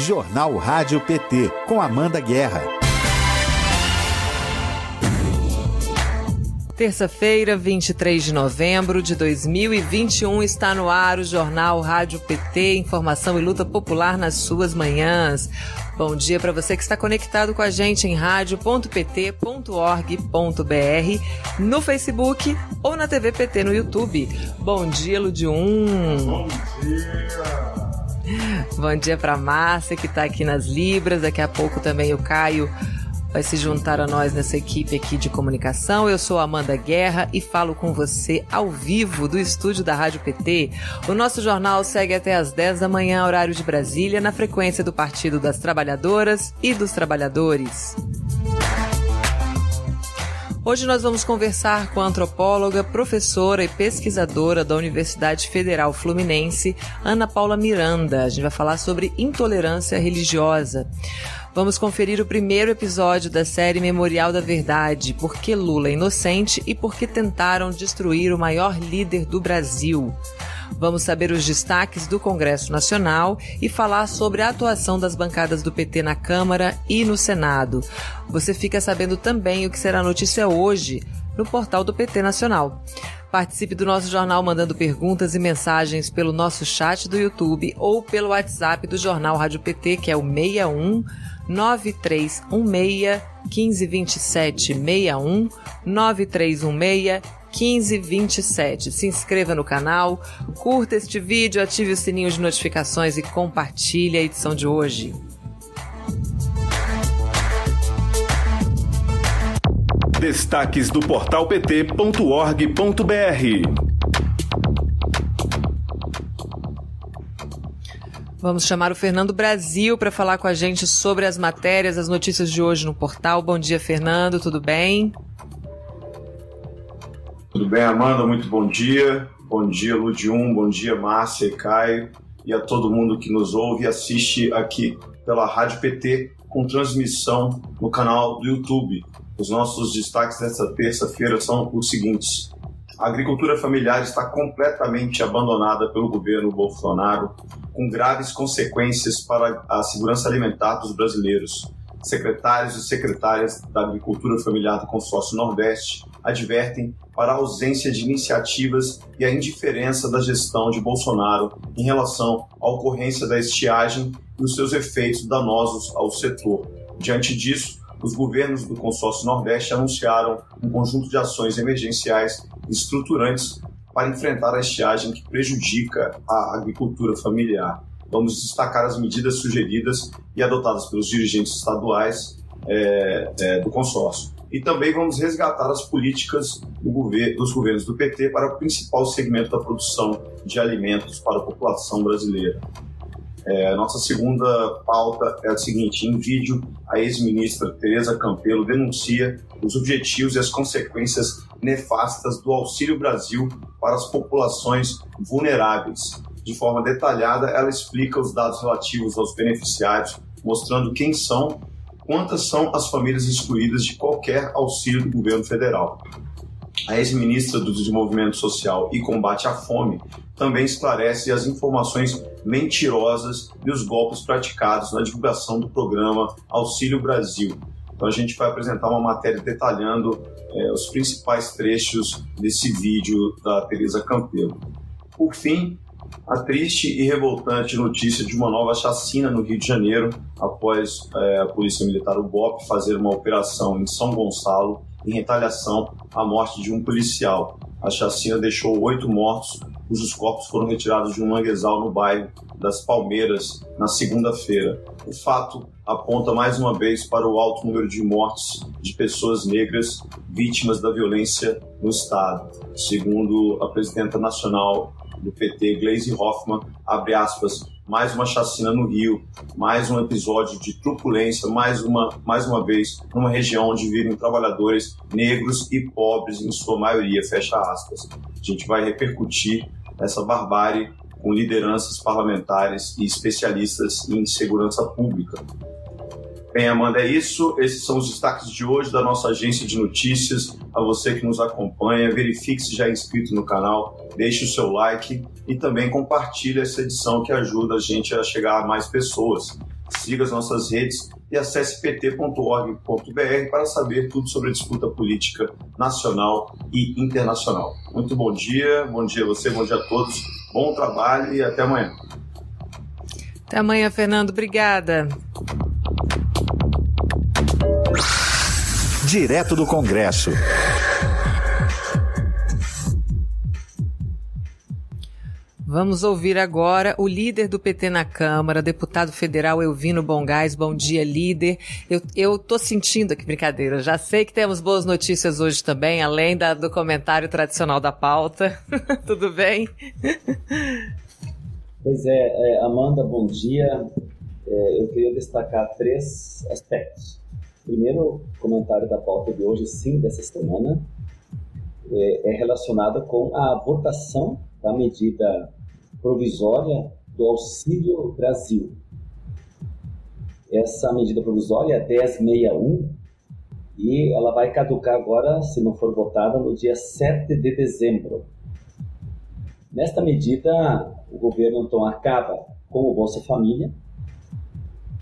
Jornal Rádio PT, com Amanda Guerra. Terça-feira, 23 de novembro de 2021, está no ar o Jornal Rádio PT, informação e luta popular nas suas manhãs. Bom dia para você que está conectado com a gente em rádio.pt.org.br, no Facebook ou na TV PT no YouTube. Bom dia, Ludium. Bom dia. Bom dia para Márcia que está aqui nas Libras, daqui a pouco também o Caio vai se juntar a nós nessa equipe aqui de comunicação. Eu sou Amanda Guerra e falo com você ao vivo do estúdio da Rádio PT. O nosso jornal segue até às 10 da manhã, horário de Brasília, na frequência do Partido das Trabalhadoras e dos Trabalhadores. Hoje nós vamos conversar com a antropóloga, professora e pesquisadora da Universidade Federal Fluminense, Ana Paula Miranda. A gente vai falar sobre intolerância religiosa. Vamos conferir o primeiro episódio da série Memorial da Verdade, Por que Lula é inocente e por que tentaram destruir o maior líder do Brasil. Vamos saber os destaques do Congresso Nacional e falar sobre a atuação das bancadas do PT na Câmara e no Senado. Você fica sabendo também o que será notícia hoje no portal do PT Nacional. Participe do nosso jornal mandando perguntas e mensagens pelo nosso chat do YouTube ou pelo WhatsApp do Jornal Rádio PT, que é o 61 9316 1527 61 9316 1527. Se inscreva no canal, curta este vídeo, ative o sininho de notificações e compartilhe a edição de hoje. Destaques do portal pt.org.br Vamos chamar o Fernando Brasil para falar com a gente sobre as matérias, as notícias de hoje no portal. Bom dia, Fernando, tudo bem? Tudo bem, Amanda? Muito bom dia. Bom dia, Ludium. Bom dia, Márcia e Caio. E a todo mundo que nos ouve e assiste aqui pela Rádio PT com transmissão no canal do YouTube. Os nossos destaques desta terça-feira são os seguintes. A agricultura familiar está completamente abandonada pelo governo Bolsonaro, com graves consequências para a segurança alimentar dos brasileiros. Secretários e secretárias da Agricultura Familiar do Consórcio Nordeste advertem para a ausência de iniciativas e a indiferença da gestão de Bolsonaro em relação à ocorrência da estiagem e os seus efeitos danosos ao setor. Diante disso, os governos do Consórcio Nordeste anunciaram um conjunto de ações emergenciais estruturantes para enfrentar a estiagem que prejudica a agricultura familiar. Vamos destacar as medidas sugeridas e adotadas pelos dirigentes estaduais é, é, do consórcio. E também vamos resgatar as políticas do governo, dos governos do PT para o principal segmento da produção de alimentos para a população brasileira. É, nossa segunda pauta é a seguinte: em vídeo, a ex-ministra Tereza Campelo denuncia os objetivos e as consequências nefastas do Auxílio Brasil para as populações vulneráveis. De forma detalhada, ela explica os dados relativos aos beneficiários, mostrando quem são, quantas são as famílias excluídas de qualquer auxílio do governo federal. A ex-ministra do Desenvolvimento Social e Combate à Fome também esclarece as informações mentirosas e os golpes praticados na divulgação do programa Auxílio Brasil. Então a gente vai apresentar uma matéria detalhando é, os principais trechos desse vídeo da Teresa Campelo. Por fim, a triste e revoltante notícia de uma nova chacina no Rio de Janeiro, após é, a Polícia Militar, o BOP, fazer uma operação em São Gonçalo em retaliação à morte de um policial. A chacina deixou oito mortos, cujos corpos foram retirados de um manguezal no bairro das Palmeiras na segunda-feira. O fato aponta mais uma vez para o alto número de mortes de pessoas negras vítimas da violência no Estado. Segundo a presidenta nacional do PT, Gleisi Hoffmann, abre aspas, mais uma chacina no Rio, mais um episódio de truculência, mais uma, mais uma vez, numa região onde vivem trabalhadores negros e pobres, em sua maioria, fecha aspas. A gente vai repercutir essa barbárie com lideranças parlamentares e especialistas em segurança pública. Bem, Amanda, é isso. Esses são os destaques de hoje da nossa agência de notícias. A você que nos acompanha, verifique se já é inscrito no canal, deixe o seu like e também compartilhe essa edição que ajuda a gente a chegar a mais pessoas. Siga as nossas redes e acesse pt.org.br para saber tudo sobre a disputa política nacional e internacional. Muito bom dia, bom dia a você, bom dia a todos, bom trabalho e até amanhã. Até amanhã, Fernando. Obrigada. Direto do Congresso. Vamos ouvir agora o líder do PT na Câmara, deputado federal Elvino Bongás. Bom dia, líder. Eu, eu tô sentindo aqui, brincadeira, já sei que temos boas notícias hoje também, além da, do comentário tradicional da pauta. Tudo bem? Pois é, é, Amanda, bom dia. É, eu queria destacar três aspectos. Primeiro, o comentário da pauta de hoje, sim, dessa semana, é, é relacionado com a votação da medida provisória do Auxílio Brasil. Essa medida provisória é 1061 e ela vai caducar agora, se não for votada, no dia 7 de dezembro. Nesta medida, o governo então acaba com o Bolsa Família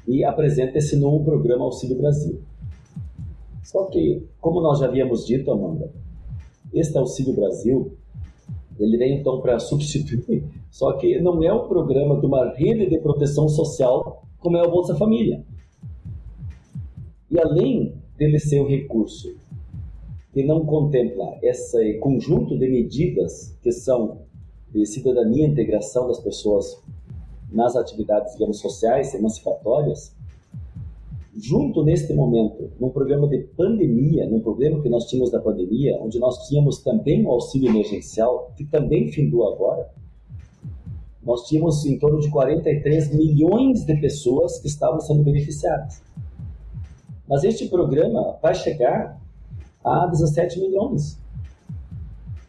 e apresenta esse novo programa Auxílio Brasil. Só que, como nós já havíamos dito, Amanda, este Auxílio Brasil ele vem então para substituir, só que não é um programa de uma rede de proteção social como é o Bolsa Família. E além dele ser um recurso que não contempla esse conjunto de medidas que são de cidadania e integração das pessoas nas atividades, digamos, sociais, emancipatórias, junto neste momento, num programa de pandemia, num problema que nós tínhamos da pandemia, onde nós tínhamos também o auxílio emergencial, que também findou agora, nós tínhamos em torno de 43 milhões de pessoas que estavam sendo beneficiadas. Mas este programa vai chegar a 17 milhões.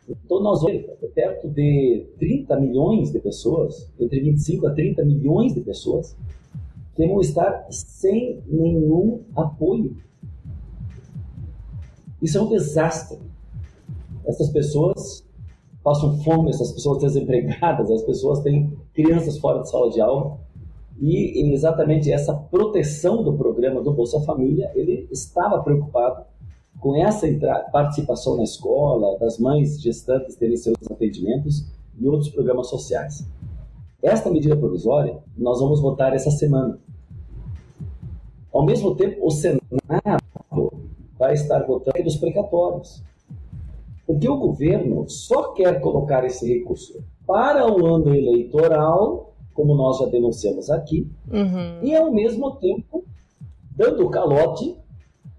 Então, nós vamos perto de 30 milhões de pessoas, entre 25 a 30 milhões de pessoas, vão estar sem nenhum apoio. Isso é um desastre. Essas pessoas passam fome, essas pessoas desempregadas, as pessoas têm crianças fora de sala de aula. E exatamente essa proteção do programa do Bolsa Família, ele estava preocupado com essa participação na escola, das mães gestantes terem seus atendimentos e outros programas sociais. Esta medida provisória nós vamos votar essa semana. Ao mesmo tempo, o Senado vai estar votando os precatórios. Porque o governo só quer colocar esse recurso para o ano eleitoral, como nós já denunciamos aqui, uhum. e ao mesmo tempo dando calote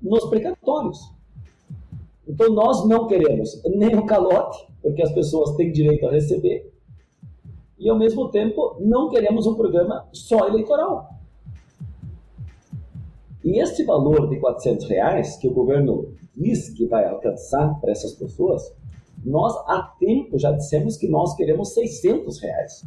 nos precatórios. Então nós não queremos nem o calote, porque as pessoas têm direito a receber, e ao mesmo tempo não queremos um programa só eleitoral. E este valor de 400 reais que o governo diz que vai alcançar para essas pessoas, nós há tempo já dissemos que nós queremos 600 reais.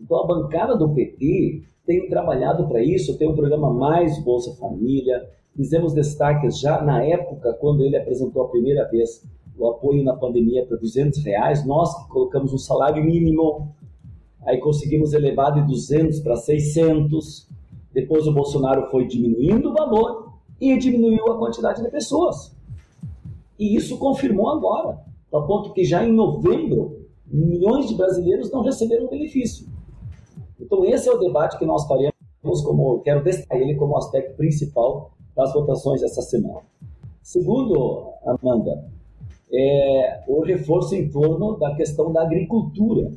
Então a bancada do PT tem trabalhado para isso, tem um programa Mais Bolsa Família, fizemos destaques já na época, quando ele apresentou a primeira vez o apoio na pandemia para 200 reais, nós que colocamos um salário mínimo, aí conseguimos elevar de 200 para 600, depois o Bolsonaro foi diminuindo o valor e diminuiu a quantidade de pessoas. E isso confirmou agora, a ponto que já em novembro, milhões de brasileiros não receberam benefício. Então esse é o debate que nós faremos, como quero destacar ele como aspecto principal das votações dessa semana. Segundo, Amanda, é o reforço em torno da questão da agricultura.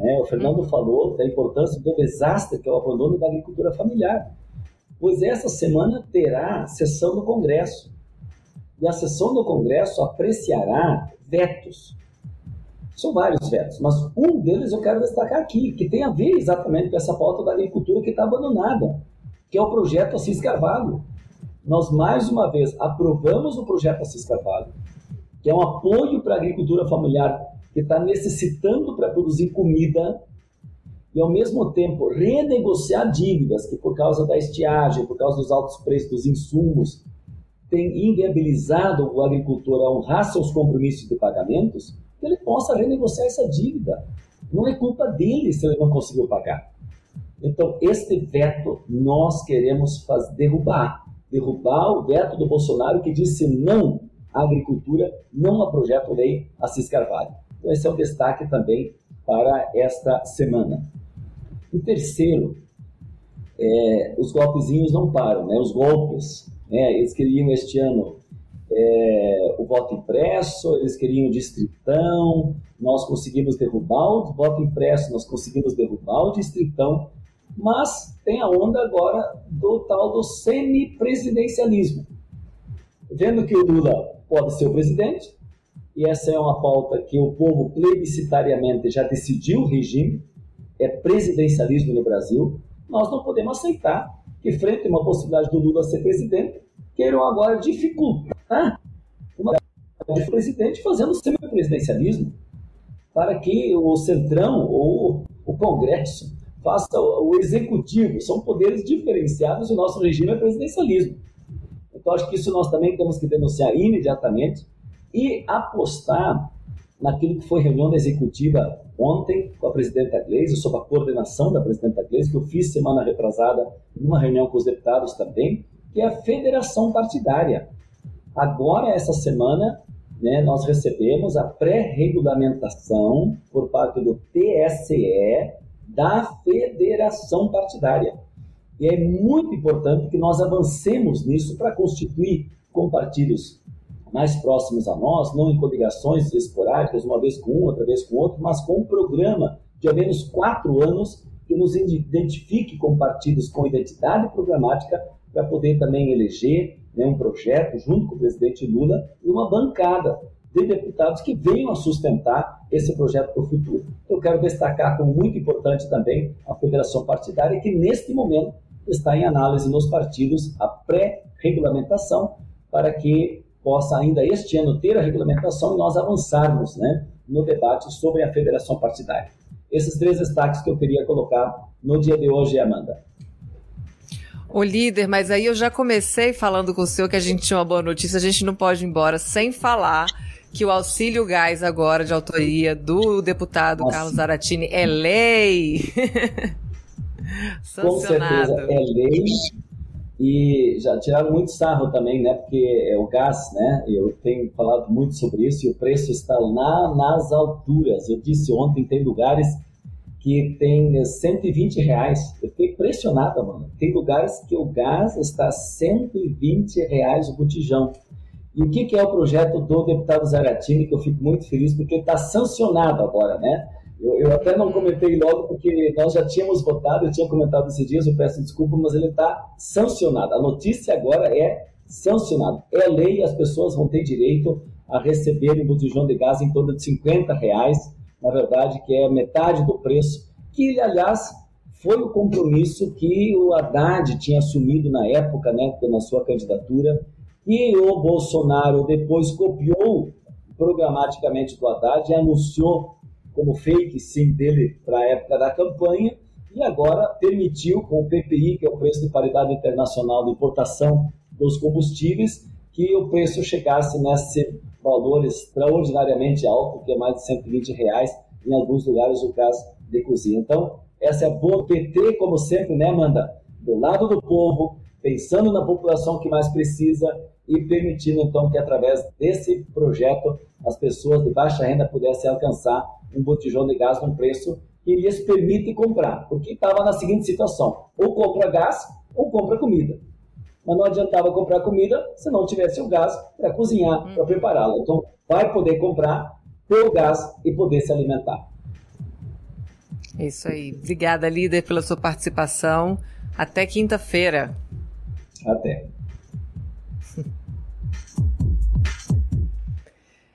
É, o Fernando uhum. falou da importância do desastre que é o abandono da agricultura familiar. Pois essa semana terá sessão do Congresso. E a sessão do Congresso apreciará vetos. São vários vetos, mas um deles eu quero destacar aqui, que tem a ver exatamente com essa pauta da agricultura que está abandonada, que é o projeto Assis Carvalho. Nós, mais uma vez, aprovamos o projeto Assis Carvalho, que é um apoio para a agricultura familiar que está necessitando para produzir comida e, ao mesmo tempo, renegociar dívidas que, por causa da estiagem, por causa dos altos preços dos insumos, tem inviabilizado o agricultor a honrar seus compromissos de pagamentos, que ele possa renegociar essa dívida. Não é culpa dele se ele não conseguiu pagar. Então, este veto nós queremos derrubar. Derrubar o veto do Bolsonaro que disse não à agricultura, não a projeto lei Assis Carvalho. Então, esse é o destaque também para esta semana. O terceiro, é, os golpezinhos não param, né? os golpes. Né? Eles queriam este ano é, o voto impresso, eles queriam o distritão, nós conseguimos derrubar o voto impresso, nós conseguimos derrubar o distritão, mas tem a onda agora do tal do semipresidencialismo. Vendo que o Lula pode ser o presidente, e essa é uma pauta que o povo plebiscitariamente já decidiu o regime, é presidencialismo no Brasil, nós não podemos aceitar que, frente a uma possibilidade do Lula ser presidente, queiram agora dificultar uma de presidente fazendo semipresidencialismo para que o Centrão ou o Congresso faça o executivo. São poderes diferenciados e o nosso regime é presidencialismo. Então, acho que isso nós também temos que denunciar imediatamente e apostar naquilo que foi reunião da executiva ontem com a presidenta Gleisi, sob a coordenação da presidenta Gleisi, que eu fiz semana retrasada numa reunião com os deputados também, que é a federação partidária. Agora, essa semana, né, nós recebemos a pré-regulamentação por parte do TSE da federação partidária. E é muito importante que nós avancemos nisso para constituir com partidos mais próximos a nós, não em coligações esporádicas, uma vez com um, outra vez com outro, mas com um programa de ao menos quatro anos que nos identifique com partidos com identidade programática para poder também eleger né, um projeto junto com o presidente Lula e uma bancada de deputados que venham a sustentar esse projeto para o futuro. Eu quero destacar como muito importante também a federação partidária, que neste momento está em análise nos partidos a pré-regulamentação para que possa ainda este ano ter a regulamentação e nós avançarmos né, no debate sobre a federação partidária. Esses três destaques que eu queria colocar no dia de hoje, Amanda. O líder, mas aí eu já comecei falando com o senhor que a gente tinha uma boa notícia, a gente não pode ir embora sem falar que o auxílio gás agora de autoria do deputado Nossa. Carlos Zaratini é lei. com certeza é lei e já tiraram muito sarro também, né? Porque é o gás, né? Eu tenho falado muito sobre isso e o preço está lá nas alturas. Eu disse ontem, tem lugares que tem 120 reais. Eu fiquei impressionado, mano. Tem lugares que o gás está 120 reais o botijão. E o que, que é o projeto do deputado Zaratini, que eu fico muito feliz, porque está sancionado agora, né? Eu, eu, até não comentei logo, porque nós já tínhamos votado, eu tinha comentado esses dias, eu peço desculpa, mas ele está sancionado. A notícia agora é sancionado. É lei, as pessoas vão ter direito a receber um botijão de gás em torno de 50 reais na verdade, que é metade do preço, que, aliás, foi o compromisso que o Haddad tinha assumido na época, né, na sua candidatura, e o Bolsonaro depois copiou programaticamente do Haddad e anunciou como fake sim dele para a época da campanha, e agora permitiu, com o PPI, que é o preço de paridade internacional de importação dos combustíveis, que o preço chegasse nesse valor extraordinariamente alto, que é mais de 120 reais, em alguns lugares o gás de cozinha. Então, essa é a boa PT, como sempre, né, Amanda? Do lado do povo, pensando na população que mais precisa e permitindo, então, que através desse projeto as pessoas de baixa renda pudessem alcançar um botijão de gás num preço que lhes permite comprar. Porque estava na seguinte situação: ou compra gás ou compra comida mas não adiantava comprar comida se não tivesse o gás para cozinhar, hum. para prepará-la. Então, vai poder comprar, ter o gás e poder se alimentar. É isso aí. Obrigada, líder, pela sua participação. Até quinta-feira. Até.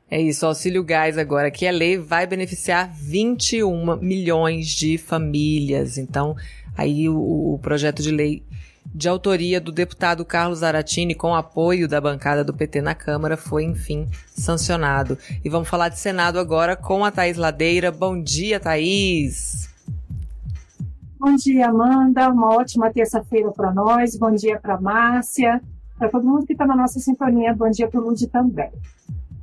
É isso, o auxílio gás agora, que a lei vai beneficiar 21 milhões de famílias. Então, aí o, o projeto de lei de autoria do deputado Carlos Aratini, com apoio da bancada do PT na Câmara, foi, enfim, sancionado. E vamos falar de Senado agora com a Thaís Ladeira. Bom dia, Thaís! Bom dia, Amanda. Uma ótima terça-feira para nós. Bom dia para Márcia, para todo mundo que está na nossa sintonia. Bom dia para o Ludi também.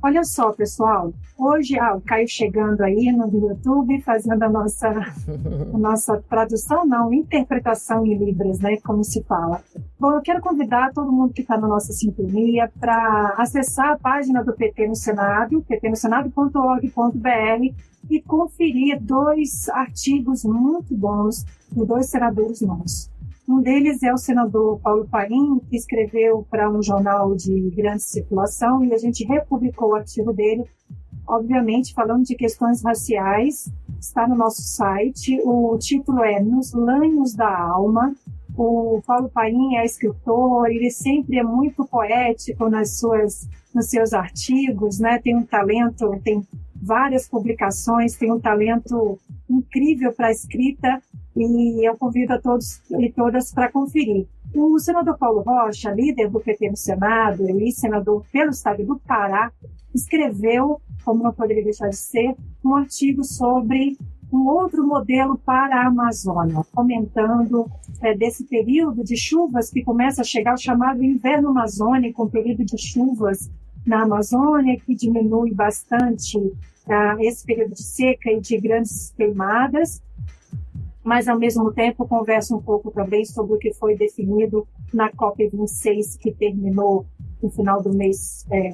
Olha só, pessoal, hoje ah, o Caio chegando aí no YouTube, fazendo a nossa, a nossa tradução, não, interpretação em Libras, né, como se fala. Bom, eu quero convidar todo mundo que está na nossa sintonia para acessar a página do PT no Senado, ptnosenado.org.br e conferir dois artigos muito bons de dois senadores nossos. Um deles é o senador Paulo Paim, que escreveu para um jornal de grande circulação e a gente republicou o artigo dele, obviamente falando de questões raciais. Está no nosso site. O título é Nos Lanhos da Alma. O Paulo Paim é escritor, ele sempre é muito poético nas suas, nos seus artigos, né? Tem um talento, tem várias publicações, tem um talento incrível para escrita e eu convido a todos e todas para conferir. O senador Paulo Rocha, líder do PT no Senado e senador pelo estado do Pará, escreveu, como não poderia deixar de ser, um artigo sobre um outro modelo para a Amazônia, comentando é, desse período de chuvas que começa a chegar, o chamado inverno amazônico, um período de chuvas na Amazônia que diminui bastante ah, esse período de seca e de grandes queimadas, mas ao mesmo tempo conversa um pouco também sobre o que foi definido na COP26 que terminou no final do mês, é,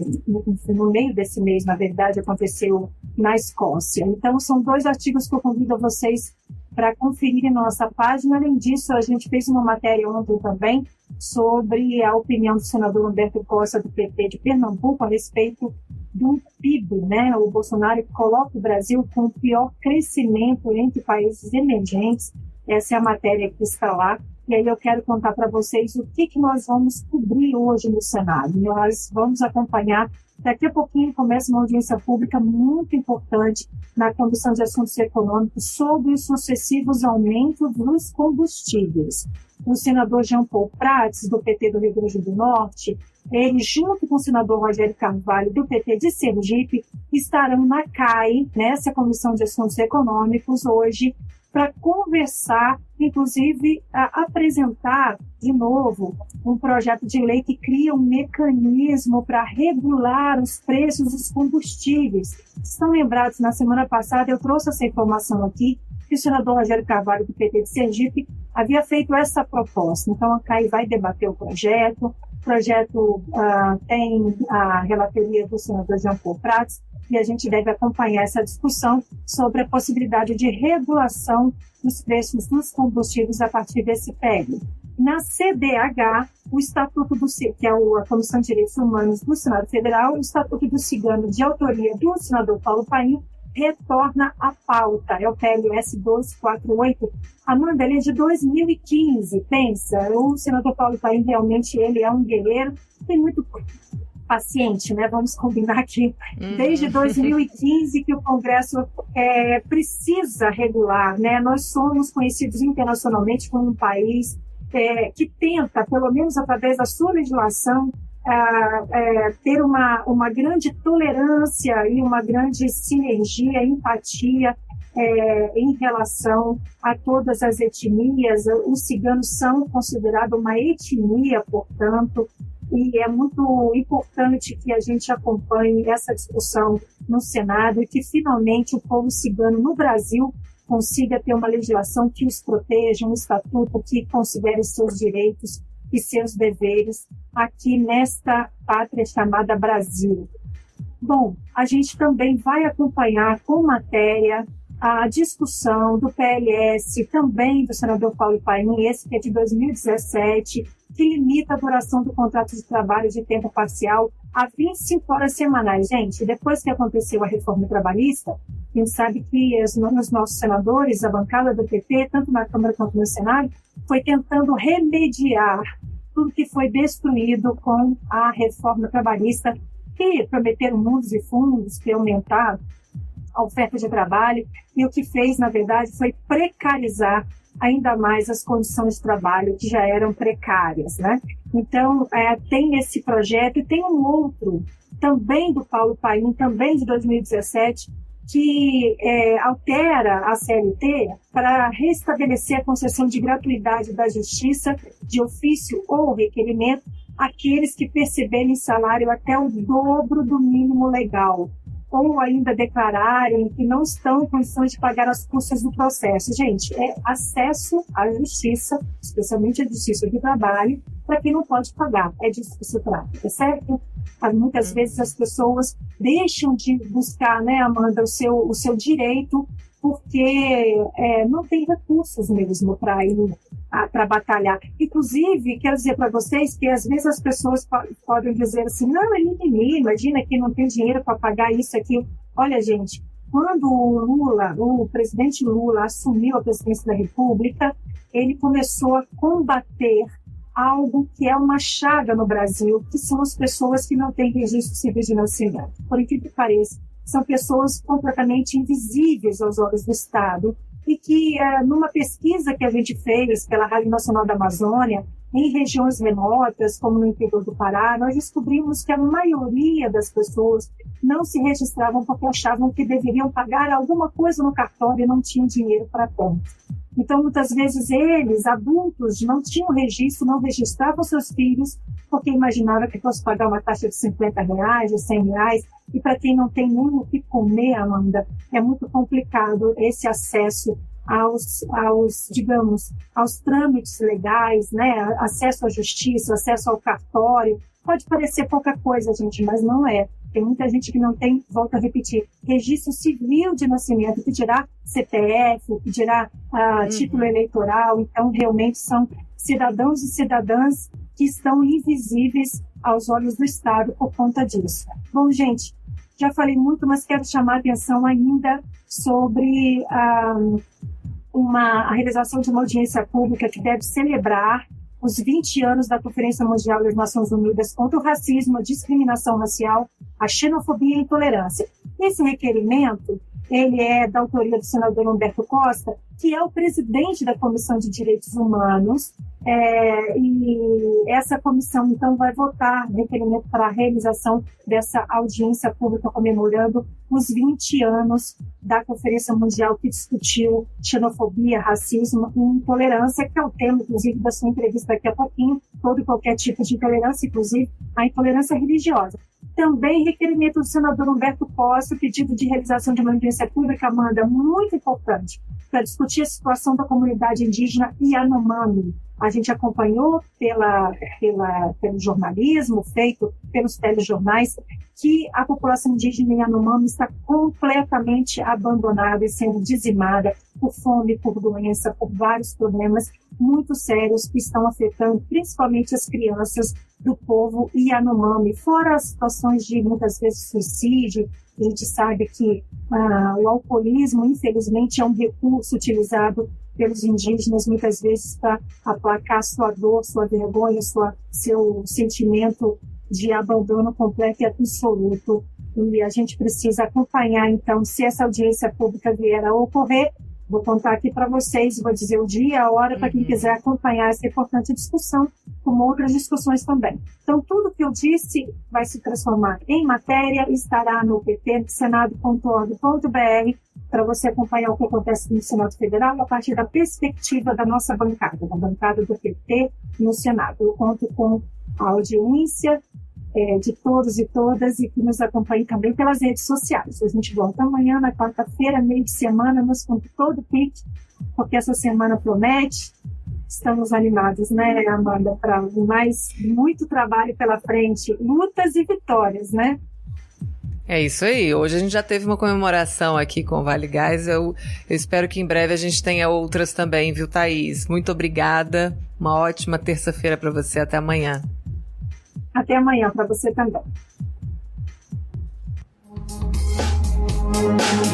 no meio desse mês, na verdade, aconteceu na Escócia. Então, são dois artigos que eu convido vocês para conferirem na nossa página. Além disso, a gente fez uma matéria ontem também sobre a opinião do senador Humberto Costa, do PT de Pernambuco, a respeito do PIB, né? O Bolsonaro coloca o Brasil com o pior crescimento entre países emergentes. Essa é a matéria que está lá. E aí eu quero contar para vocês o que, que nós vamos cobrir hoje no Senado. Nós vamos acompanhar Daqui a pouquinho começa uma audiência pública muito importante na Comissão de Assuntos Econômicos sobre os sucessivos aumentos dos combustíveis. O senador Jean Paul Prats, do PT do Rio Grande do Norte, ele, junto com o senador Rogério Carvalho, do PT de Sergipe, estarão na CAI, nessa Comissão de Assuntos Econômicos, hoje, para conversar, inclusive apresentar de novo um projeto de lei que cria um mecanismo para regular os preços dos combustíveis. Estão lembrados, na semana passada eu trouxe essa informação aqui, que o senador Rogério Carvalho, do PT de Sergipe, havia feito essa proposta. Então, a CAI vai debater o projeto. O projeto uh, tem a relatoria do senador Jean Paul Prats, e a gente deve acompanhar essa discussão sobre a possibilidade de regulação dos preços dos combustíveis a partir desse PEG. Na CDH, o Estatuto do que é a Comissão de Direitos Humanos do Senado Federal, o Estatuto do Cigano, de autoria do senador Paulo Paim, retorna à pauta. É o PLS 248. Amanda, ele é de 2015. Pensa, o senador Paulo Paim realmente ele é um guerreiro, tem muito paciente, né? Vamos combinar aqui. Uhum. Desde 2015 que o Congresso é, precisa regular, né? Nós somos conhecidos internacionalmente como um país é, que tenta, pelo menos através da sua legislação, é, ter uma, uma grande tolerância e uma grande sinergia, empatia é, em relação a todas as etnias. Os ciganos são considerados uma etnia, portanto, e é muito importante que a gente acompanhe essa discussão no Senado e que finalmente o povo cigano no Brasil consiga ter uma legislação que os proteja, um estatuto que considere seus direitos e seus deveres aqui nesta pátria chamada Brasil. Bom, a gente também vai acompanhar com matéria a discussão do PLS, também do senador Paulo Paim, esse que é de 2017, que limita a duração do contrato de trabalho de tempo parcial a 25 horas semanais. Gente, depois que aconteceu a reforma trabalhista, a gente sabe que os, os nossos senadores, a bancada do PT, tanto na Câmara quanto no Senado, foi tentando remediar tudo que foi destruído com a reforma trabalhista, que prometeram mundos e fundos, que aumentaram a oferta de trabalho, e o que fez, na verdade, foi precarizar ainda mais as condições de trabalho que já eram precárias, né? Então, é, tem esse projeto e tem um outro, também do Paulo Paim, também de 2017, que é, altera a CLT para restabelecer a concessão de gratuidade da justiça de ofício ou requerimento aqueles que perceberem salário até o dobro do mínimo legal ou ainda declararem que não estão em condições de pagar as custas do processo. Gente, é acesso à justiça, especialmente à justiça do trabalho, para quem não pode pagar. É disso que se trata, tá certo? Muitas vezes as pessoas deixam de buscar, né, Amanda, o seu, o seu direito porque é, não tem recursos mesmo para ir para batalhar. Inclusive, quero dizer para vocês que às vezes as pessoas podem dizer assim, não, é mimimi, imagina que não tem dinheiro para pagar isso aqui. Olha, gente, quando o Lula, o presidente Lula assumiu a presidência da República, ele começou a combater algo que é uma chaga no Brasil, que são as pessoas que não têm registro civil de nascimento. Por incrível que pareça, são pessoas completamente invisíveis aos olhos do Estado e que, é, numa pesquisa que a gente fez pela Rádio Nacional da Amazônia, em regiões remotas, como no interior do Pará, nós descobrimos que a maioria das pessoas não se registravam porque achavam que deveriam pagar alguma coisa no cartório e não tinham dinheiro para conta. Então, muitas vezes, eles, adultos, não tinham registro, não registravam seus filhos, porque imaginavam que fosse pagar uma taxa de 50 reais, de 100 reais. E para quem não tem nem o que comer, Amanda, é muito complicado esse acesso aos, aos, digamos, aos trâmites legais, né? Acesso à justiça, acesso ao cartório. Pode parecer pouca coisa, gente, mas não é. Tem muita gente que não tem, volto a repetir, registro civil de nascimento, que dirá CPF, que dirá ah, uhum. título eleitoral. Então, realmente são cidadãos e cidadãs que estão invisíveis aos olhos do Estado por conta disso. Bom, gente, já falei muito, mas quero chamar a atenção ainda sobre ah, uma, a realização de uma audiência pública que deve celebrar os 20 anos da Conferência Mundial das Nações Unidas contra o Racismo, a Discriminação Racial, a Xenofobia e a Intolerância. Esse requerimento ele é da autoria do senador Humberto Costa, que é o presidente da Comissão de Direitos Humanos, é, e essa comissão, então, vai votar requerimento para a realização dessa audiência pública comemorando os 20 anos da Conferência Mundial que discutiu xenofobia, racismo e intolerância, que é o tema, inclusive, da sua entrevista daqui a pouquinho, todo e qualquer tipo de intolerância, inclusive a intolerância religiosa. Também requerimento do senador Humberto Costa, pedido de realização de uma audiência pública, Amanda, muito importante, para discutir a situação da comunidade indígena Yanomami. A gente acompanhou pela, pela, pelo jornalismo feito pelos telejornais que a população indígena Yanomami está completamente abandonada e sendo dizimada por fome, por doença, por vários problemas muito sérios que estão afetando principalmente as crianças do povo Yanomami, fora as situações de muitas vezes suicídio. A gente sabe que ah, o alcoolismo, infelizmente, é um recurso utilizado pelos indígenas muitas vezes para aplacar sua dor, sua vergonha, sua, seu sentimento de abandono completo e absoluto. E a gente precisa acompanhar, então, se essa audiência pública vier a ocorrer, Vou contar aqui para vocês, vou dizer o dia, a hora, para quem uhum. quiser acompanhar essa importante discussão, como outras discussões também. Então, tudo que eu disse vai se transformar em matéria, estará no pt, senado.org.br, para você acompanhar o que acontece no Senado Federal a partir da perspectiva da nossa bancada, da bancada do PT no Senado. Eu conto com a audiência é, de todos e todas e que nos acompanhem também pelas redes sociais. A gente volta amanhã, na quarta-feira, meio de semana, nos com todo o pique, porque essa semana promete. Estamos animados, né, Amanda, para mais muito trabalho pela frente, lutas e vitórias, né? É isso aí. Hoje a gente já teve uma comemoração aqui com o Vale Gás. Eu, eu espero que em breve a gente tenha outras também, viu, Thaís? Muito obrigada. Uma ótima terça-feira para você. Até amanhã. Até amanhã para você também.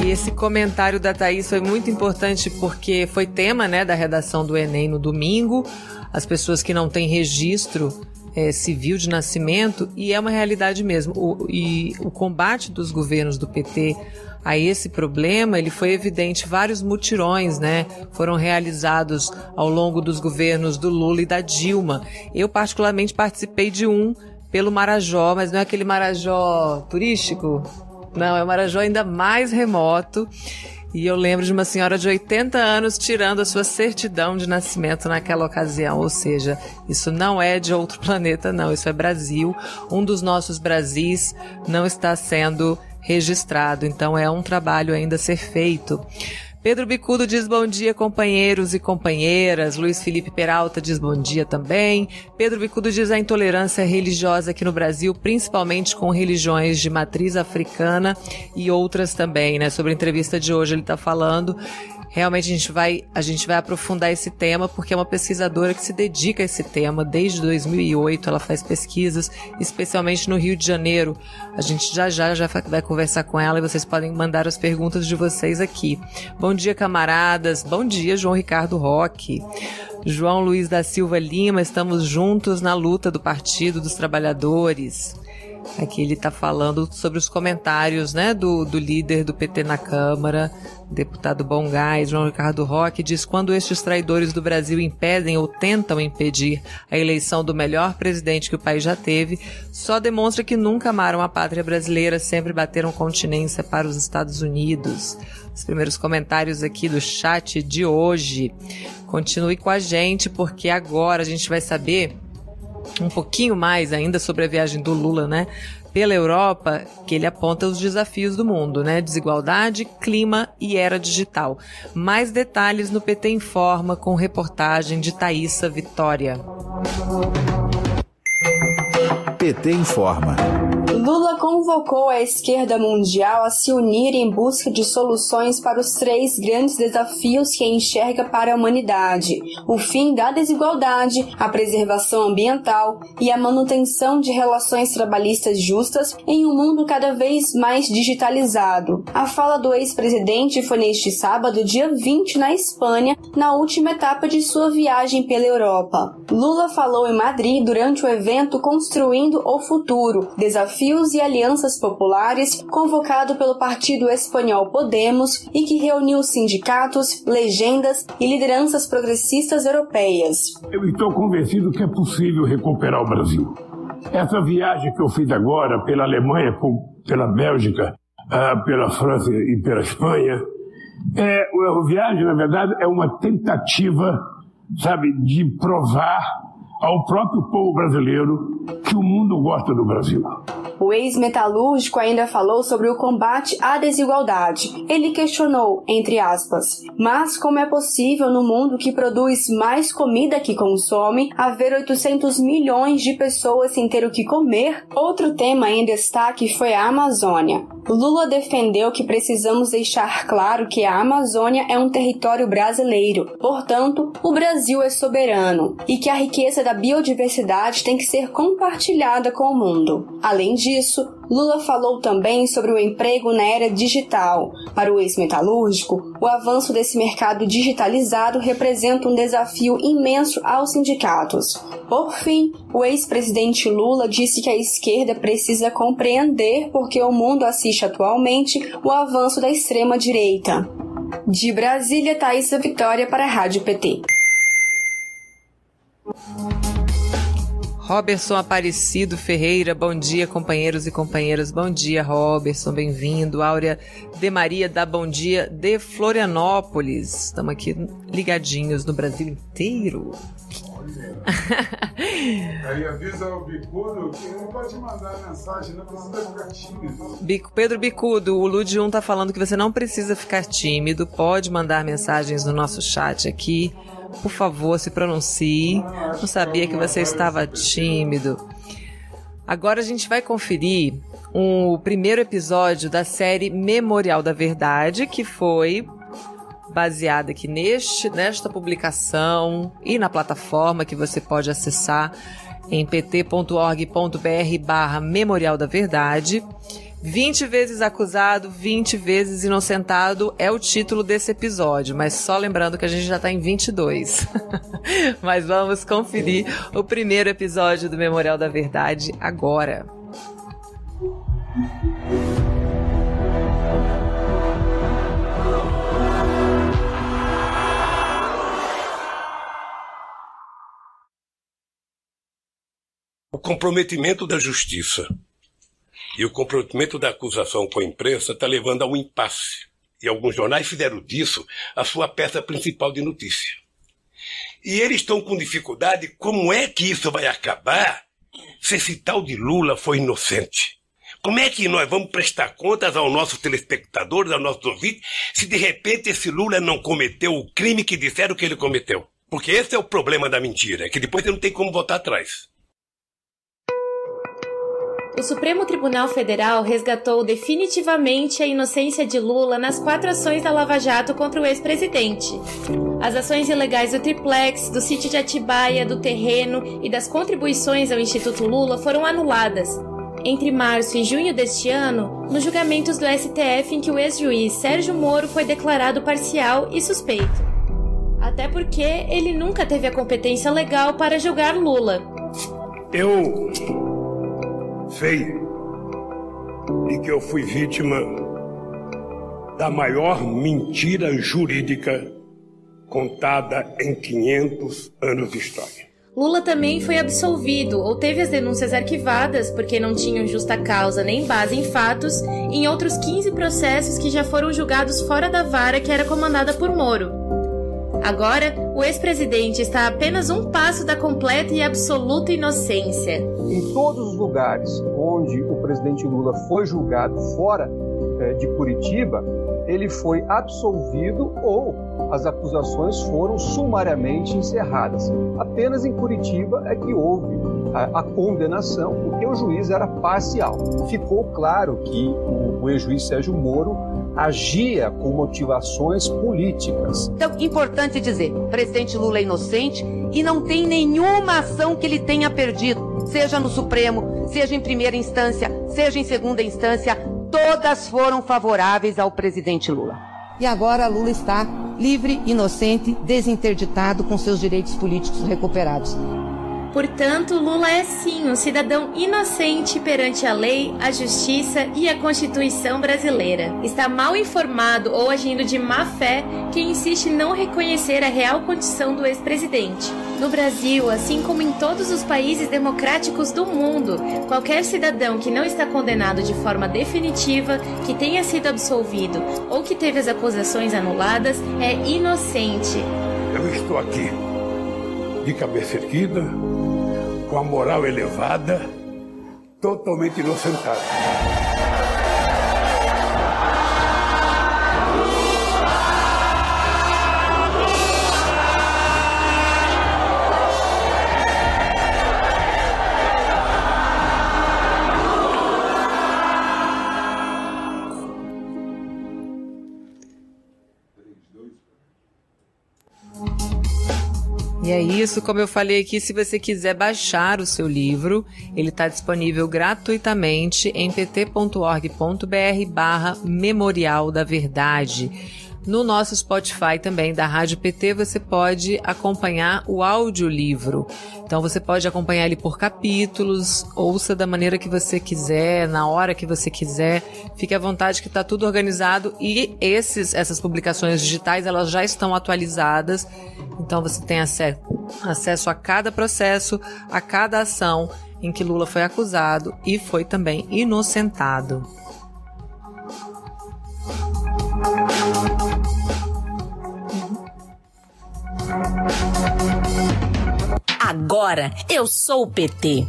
E esse comentário da Thaís foi muito importante porque foi tema né, da redação do Enem no domingo. As pessoas que não têm registro é, civil de nascimento, e é uma realidade mesmo. O, e o combate dos governos do PT a esse problema, ele foi evidente. Vários mutirões, né, foram realizados ao longo dos governos do Lula e da Dilma. Eu particularmente participei de um pelo Marajó, mas não é aquele Marajó turístico. Não, é um Marajó ainda mais remoto E eu lembro de uma senhora de 80 anos tirando a sua certidão de nascimento naquela ocasião. Ou seja, isso não é de outro planeta, não. Isso é Brasil. Um dos nossos Brasis não está sendo registrado. Então é um trabalho ainda a ser feito. Pedro Bicudo diz bom dia, companheiros e companheiras. Luiz Felipe Peralta diz bom dia também. Pedro Bicudo diz a intolerância religiosa aqui no Brasil, principalmente com religiões de matriz africana e outras também, né? Sobre a entrevista de hoje ele está falando. Realmente a gente vai a gente vai aprofundar esse tema porque é uma pesquisadora que se dedica a esse tema desde 2008. Ela faz pesquisas, especialmente no Rio de Janeiro. A gente já já já vai conversar com ela e vocês podem mandar as perguntas de vocês aqui. Bom dia, camaradas. Bom dia, João Ricardo Roque. João Luiz da Silva Lima, estamos juntos na luta do Partido dos Trabalhadores. Aqui ele está falando sobre os comentários né, do, do líder do PT na Câmara, deputado Bongás, João Ricardo Roque, diz quando estes traidores do Brasil impedem ou tentam impedir a eleição do melhor presidente que o país já teve, só demonstra que nunca amaram a pátria brasileira, sempre bateram continência para os Estados Unidos. Os primeiros comentários aqui do chat de hoje. Continue com a gente, porque agora a gente vai saber um pouquinho mais ainda sobre a viagem do Lula, né? Pela Europa, que ele aponta os desafios do mundo, né? Desigualdade, clima e era digital. Mais detalhes no PT Informa com reportagem de Thaisa Vitória. PT Informa. Lula convocou a esquerda mundial a se unir em busca de soluções para os três grandes desafios que enxerga para a humanidade: o fim da desigualdade, a preservação ambiental e a manutenção de relações trabalhistas justas em um mundo cada vez mais digitalizado. A fala do ex-presidente foi neste sábado, dia 20, na Espanha, na última etapa de sua viagem pela Europa. Lula falou em Madrid durante o evento Construindo o Futuro: Desafios Desafios e Alianças Populares, convocado pelo partido espanhol Podemos e que reuniu sindicatos, legendas e lideranças progressistas europeias. Eu estou convencido que é possível recuperar o Brasil. Essa viagem que eu fiz agora pela Alemanha, pela Bélgica, ah, pela França e pela Espanha, é, a viagem, na verdade, é uma tentativa, sabe, de provar ao próprio povo brasileiro que o mundo gosta do Brasil. O ex-metalúrgico ainda falou sobre o combate à desigualdade. Ele questionou, entre aspas, mas como é possível no mundo que produz mais comida que consome, haver 800 milhões de pessoas sem ter o que comer? Outro tema em destaque foi a Amazônia. Lula defendeu que precisamos deixar claro que a Amazônia é um território brasileiro, portanto, o Brasil é soberano e que a riqueza da biodiversidade tem que ser compartilhada com o mundo. Além disso, Lula falou também sobre o emprego na era digital. Para o ex-metalúrgico, o avanço desse mercado digitalizado representa um desafio imenso aos sindicatos. Por fim, o ex-presidente Lula disse que a esquerda precisa compreender porque o mundo assiste atualmente o avanço da extrema-direita. De Brasília, Thaisa Vitória para a Rádio PT. Roberson Aparecido Ferreira, bom dia, companheiros e companheiras. Bom dia, Roberson, bem-vindo. Áurea de Maria dá bom dia de Florianópolis. Estamos aqui ligadinhos no Brasil inteiro. Aí avisa o Bicudo que não pode mandar mensagem, não precisa ficar tímido. Bico, Pedro Bicudo, o Lud 1 tá falando que você não precisa ficar tímido, pode mandar mensagens no nosso chat aqui. Por favor, se pronuncie. Não sabia que você estava tímido. Agora a gente vai conferir o primeiro episódio da série Memorial da Verdade, que foi baseada aqui neste, nesta publicação e na plataforma que você pode acessar em pt.org.br barra Memorial da Verdade. 20 vezes acusado, 20 vezes inocentado é o título desse episódio, mas só lembrando que a gente já está em 22. mas vamos conferir o primeiro episódio do Memorial da Verdade agora. O comprometimento da justiça e o comprometimento da acusação com a imprensa está levando a um impasse. e alguns jornais fizeram disso a sua peça principal de notícia. E eles estão com dificuldade, como é que isso vai acabar se esse tal de Lula foi inocente? Como é que nós vamos prestar contas aos nossos telespectadores, aos nossos ouvintes, se de repente esse Lula não cometeu o crime que disseram que ele cometeu? Porque esse é o problema da mentira, é que depois você não tem como voltar atrás. O Supremo Tribunal Federal resgatou definitivamente a inocência de Lula nas quatro ações da Lava Jato contra o ex-presidente. As ações ilegais do triplex, do sítio de Atibaia, do terreno e das contribuições ao Instituto Lula foram anuladas. Entre março e junho deste ano, nos julgamentos do STF em que o ex-juiz Sérgio Moro foi declarado parcial e suspeito. Até porque ele nunca teve a competência legal para julgar Lula. Eu sei de que eu fui vítima da maior mentira jurídica contada em 500 anos de história. Lula também foi absolvido ou teve as denúncias arquivadas porque não tinham justa causa nem base em fatos em outros 15 processos que já foram julgados fora da vara que era comandada por Moro. Agora, o ex-presidente está a apenas um passo da completa e absoluta inocência. Em todos os lugares onde o presidente Lula foi julgado fora eh, de Curitiba, ele foi absolvido ou as acusações foram sumariamente encerradas. Apenas em Curitiba é que houve a, a condenação, porque o juiz era parcial. Ficou claro que o, o ex-juiz Sérgio Moro agia com motivações políticas. Então, importante dizer, o presidente Lula é inocente e não tem nenhuma ação que ele tenha perdido, seja no Supremo, seja em primeira instância, seja em segunda instância, todas foram favoráveis ao presidente Lula. E agora Lula está livre, inocente, desinterditado, com seus direitos políticos recuperados. Portanto, Lula é sim um cidadão inocente perante a lei, a justiça e a Constituição brasileira. Está mal informado ou agindo de má fé quem insiste em não reconhecer a real condição do ex-presidente. No Brasil, assim como em todos os países democráticos do mundo, qualquer cidadão que não está condenado de forma definitiva, que tenha sido absolvido ou que teve as acusações anuladas é inocente. Eu estou aqui, de cabeça erguida, com a moral elevada, totalmente inocentado. E é isso, como eu falei aqui, se você quiser baixar o seu livro, ele está disponível gratuitamente em pt.org.br barra Memorial da Verdade. No nosso Spotify também da Rádio PT você pode acompanhar o audiolivro. Então você pode acompanhar ele por capítulos, ouça da maneira que você quiser, na hora que você quiser. Fique à vontade que está tudo organizado e esses, essas publicações digitais elas já estão atualizadas. Então você tem acesso, acesso a cada processo, a cada ação em que Lula foi acusado e foi também inocentado. Agora eu sou o PT.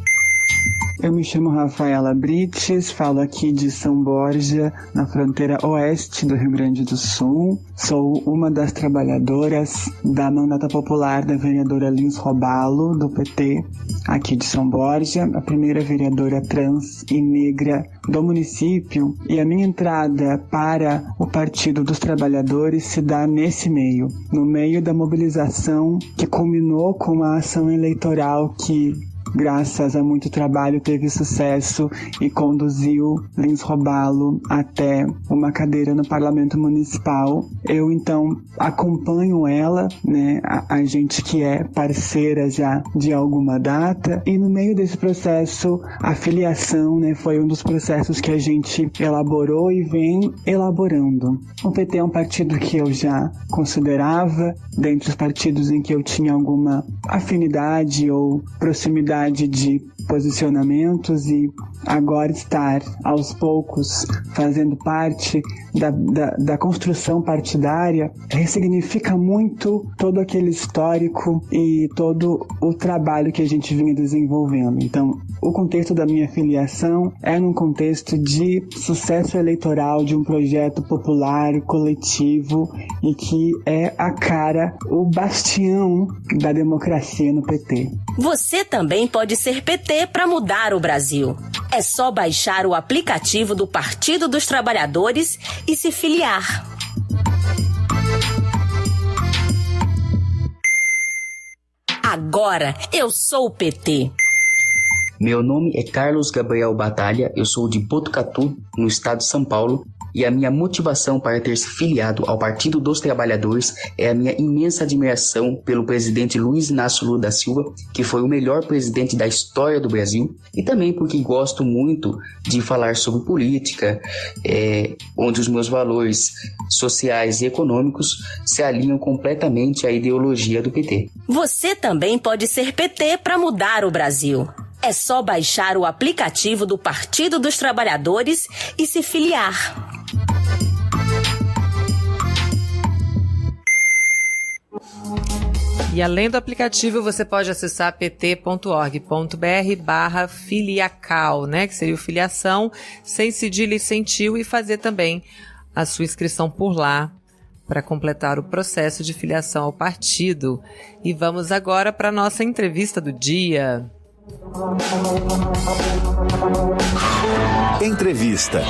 Eu me chamo Rafaela Brites, falo aqui de São Borja, na fronteira oeste do Rio Grande do Sul. Sou uma das trabalhadoras da mandata popular da vereadora Lins Robalo, do PT, aqui de São Borja, a primeira vereadora trans e negra do município. E a minha entrada para o Partido dos Trabalhadores se dá nesse meio, no meio da mobilização que culminou com a ação eleitoral que graças a muito trabalho, teve sucesso e conduziu Lins Robalo até uma cadeira no Parlamento Municipal. Eu então acompanho ela, né, a, a gente que é parceira já de alguma data, e no meio desse processo, a filiação, né, foi um dos processos que a gente elaborou e vem elaborando. O PT é um partido que eu já considerava, dentre os partidos em que eu tinha alguma afinidade ou proximidade diversidade de posicionamentos e agora estar aos poucos fazendo parte da, da, da, construção partidária ressignifica muito todo aquele histórico e todo o trabalho que a gente vinha desenvolvendo. Então, o contexto da minha filiação é num contexto de sucesso eleitoral de um projeto popular, coletivo e que é a cara, o bastião da democracia no PT. Você também pode ser PT para mudar o Brasil. É só baixar o aplicativo do Partido dos Trabalhadores e se filiar. Agora eu sou o PT. Meu nome é Carlos Gabriel Batalha, eu sou de Botucatu, no estado de São Paulo, e a minha motivação para ter se filiado ao Partido dos Trabalhadores é a minha imensa admiração pelo presidente Luiz Inácio Lula da Silva, que foi o melhor presidente da história do Brasil, e também porque gosto muito de falar sobre política, é, onde os meus valores sociais e econômicos se alinham completamente à ideologia do PT. Você também pode ser PT para mudar o Brasil. É só baixar o aplicativo do Partido dos Trabalhadores e se filiar. E além do aplicativo, você pode acessar pt.org.br barra filiacal, né? Que seria o filiação, sem cedilha e sem tio, e fazer também a sua inscrição por lá para completar o processo de filiação ao partido. E vamos agora para a nossa entrevista do dia. Entrevista.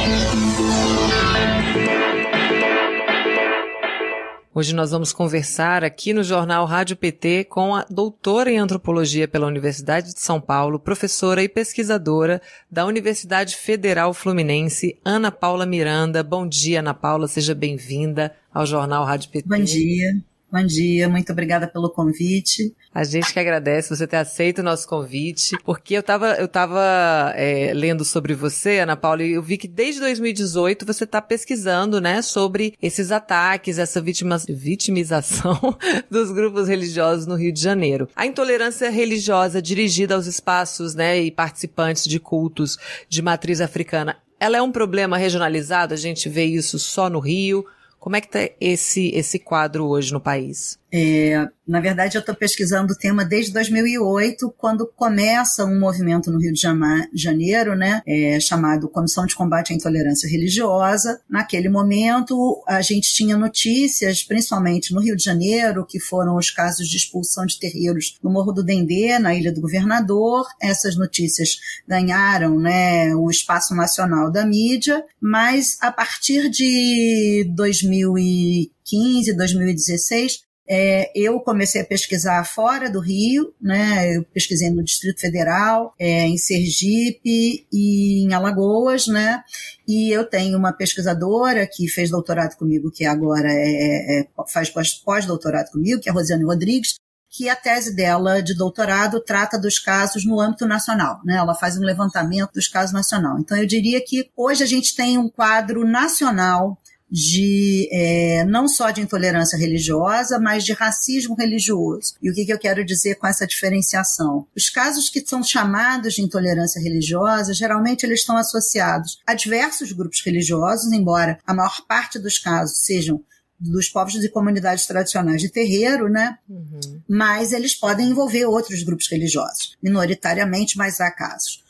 Hoje nós vamos conversar aqui no Jornal Rádio PT com a doutora em antropologia pela Universidade de São Paulo, professora e pesquisadora da Universidade Federal Fluminense, Ana Paula Miranda. Bom dia, Ana Paula, seja bem-vinda ao Jornal Rádio PT. Bom dia. Bom dia, muito obrigada pelo convite. A gente que agradece você ter aceito o nosso convite, porque eu estava eu tava, é, lendo sobre você, Ana Paula, e eu vi que desde 2018 você está pesquisando, né, sobre esses ataques, essa vitima, vitimização dos grupos religiosos no Rio de Janeiro. A intolerância religiosa dirigida aos espaços, né, e participantes de cultos de matriz africana, ela é um problema regionalizado? A gente vê isso só no Rio? Como é que está esse, esse quadro hoje no país? É, na verdade, eu estou pesquisando o tema desde 2008, quando começa um movimento no Rio de Janeiro, né, é, chamado Comissão de Combate à Intolerância Religiosa. Naquele momento, a gente tinha notícias, principalmente no Rio de Janeiro, que foram os casos de expulsão de terreiros no Morro do Dendê, na Ilha do Governador. Essas notícias ganharam né, o espaço nacional da mídia, mas a partir de 2015, 2016, é, eu comecei a pesquisar fora do Rio, né? Eu pesquisei no Distrito Federal, é, em Sergipe e em Alagoas, né? E eu tenho uma pesquisadora que fez doutorado comigo, que agora é, é, faz pós-doutorado comigo, que é a Rosiane Rodrigues, que a tese dela de doutorado trata dos casos no âmbito nacional, né? Ela faz um levantamento dos casos nacional. Então eu diria que hoje a gente tem um quadro nacional de é, não só de intolerância religiosa, mas de racismo religioso. E o que, que eu quero dizer com essa diferenciação? Os casos que são chamados de intolerância religiosa, geralmente eles estão associados a diversos grupos religiosos, embora a maior parte dos casos sejam dos povos e comunidades tradicionais de terreiro, né? Uhum. Mas eles podem envolver outros grupos religiosos, minoritariamente, mas há casos.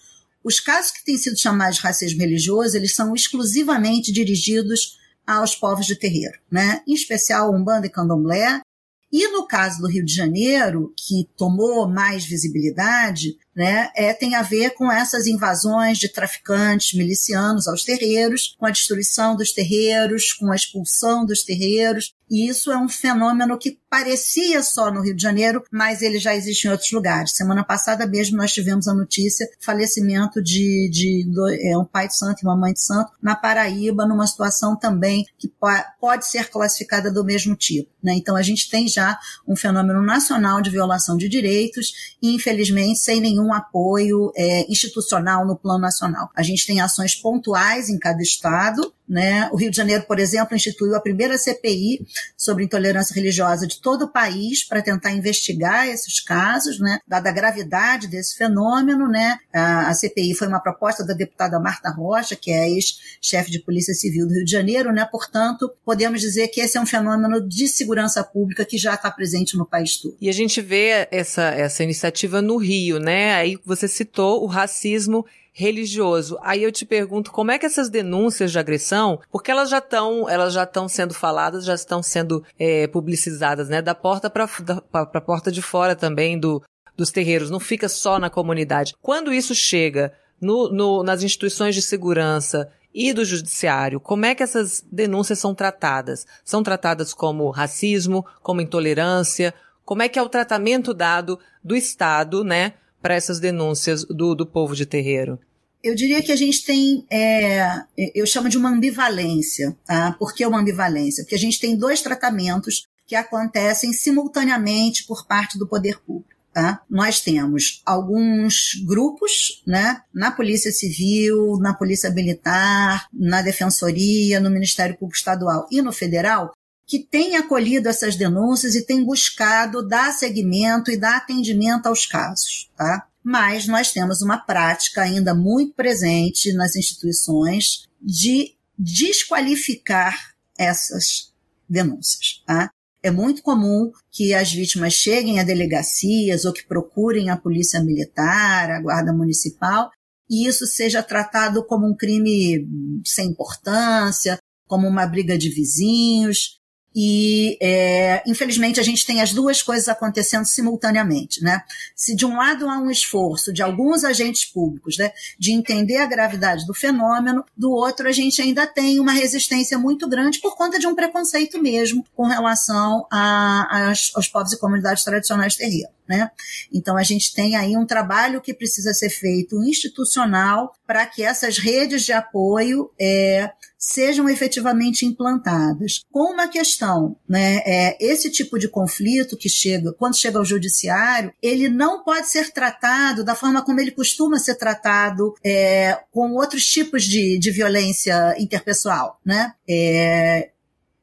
Os casos que têm sido chamados de racismo religioso, eles são exclusivamente dirigidos aos povos de terreiro, né? em especial Umbanda e Candomblé. E no caso do Rio de Janeiro, que tomou mais visibilidade, né, é, tem a ver com essas invasões de traficantes milicianos aos terreiros, com a destruição dos terreiros, com a expulsão dos terreiros. E isso é um fenômeno que parecia só no Rio de Janeiro, mas ele já existe em outros lugares. Semana passada mesmo nós tivemos a notícia falecimento de, de, de é, um pai de santo e uma mãe de santo na Paraíba, numa situação também que pode ser classificada do mesmo tipo. Né? Então a gente tem já um fenômeno nacional de violação de direitos e, infelizmente, sem nenhum um apoio é, institucional no plano nacional. A gente tem ações pontuais em cada estado, né? O Rio de Janeiro, por exemplo, instituiu a primeira CPI sobre intolerância religiosa de todo o país para tentar investigar esses casos, né? Dada a gravidade desse fenômeno, né? A, a CPI foi uma proposta da deputada Marta Rocha, que é ex-chefe de Polícia Civil do Rio de Janeiro, né? Portanto, podemos dizer que esse é um fenômeno de segurança pública que já está presente no país todo. E a gente vê essa, essa iniciativa no Rio, né? Aí você citou o racismo religioso. Aí eu te pergunto como é que essas denúncias de agressão, porque elas já estão, elas já estão sendo faladas, já estão sendo é, publicizadas, né, da porta para a porta de fora também do, dos terreiros. Não fica só na comunidade. Quando isso chega no, no, nas instituições de segurança e do judiciário, como é que essas denúncias são tratadas? São tratadas como racismo, como intolerância? Como é que é o tratamento dado do Estado, né, para essas denúncias do, do povo de terreiro? Eu diria que a gente tem, é, eu chamo de uma ambivalência. Tá? Por que uma ambivalência? Porque a gente tem dois tratamentos que acontecem simultaneamente por parte do poder público. Tá? Nós temos alguns grupos né, na Polícia Civil, na Polícia Militar, na Defensoria, no Ministério Público Estadual e no Federal que têm acolhido essas denúncias e têm buscado dar seguimento e dar atendimento aos casos. Tá? Mas nós temos uma prática ainda muito presente nas instituições de desqualificar essas denúncias. Tá? É muito comum que as vítimas cheguem a delegacias ou que procurem a polícia militar, a guarda municipal, e isso seja tratado como um crime sem importância, como uma briga de vizinhos, e, é, infelizmente, a gente tem as duas coisas acontecendo simultaneamente, né? Se de um lado há um esforço de alguns agentes públicos, né, de entender a gravidade do fenômeno, do outro a gente ainda tem uma resistência muito grande por conta de um preconceito mesmo com relação a, a, aos povos e comunidades tradicionais terrenos. Né? Então a gente tem aí um trabalho que precisa ser feito institucional para que essas redes de apoio é, sejam efetivamente implantadas. Com uma questão, né, é, esse tipo de conflito que chega, quando chega ao judiciário, ele não pode ser tratado da forma como ele costuma ser tratado é, com outros tipos de, de violência interpessoal, né? É,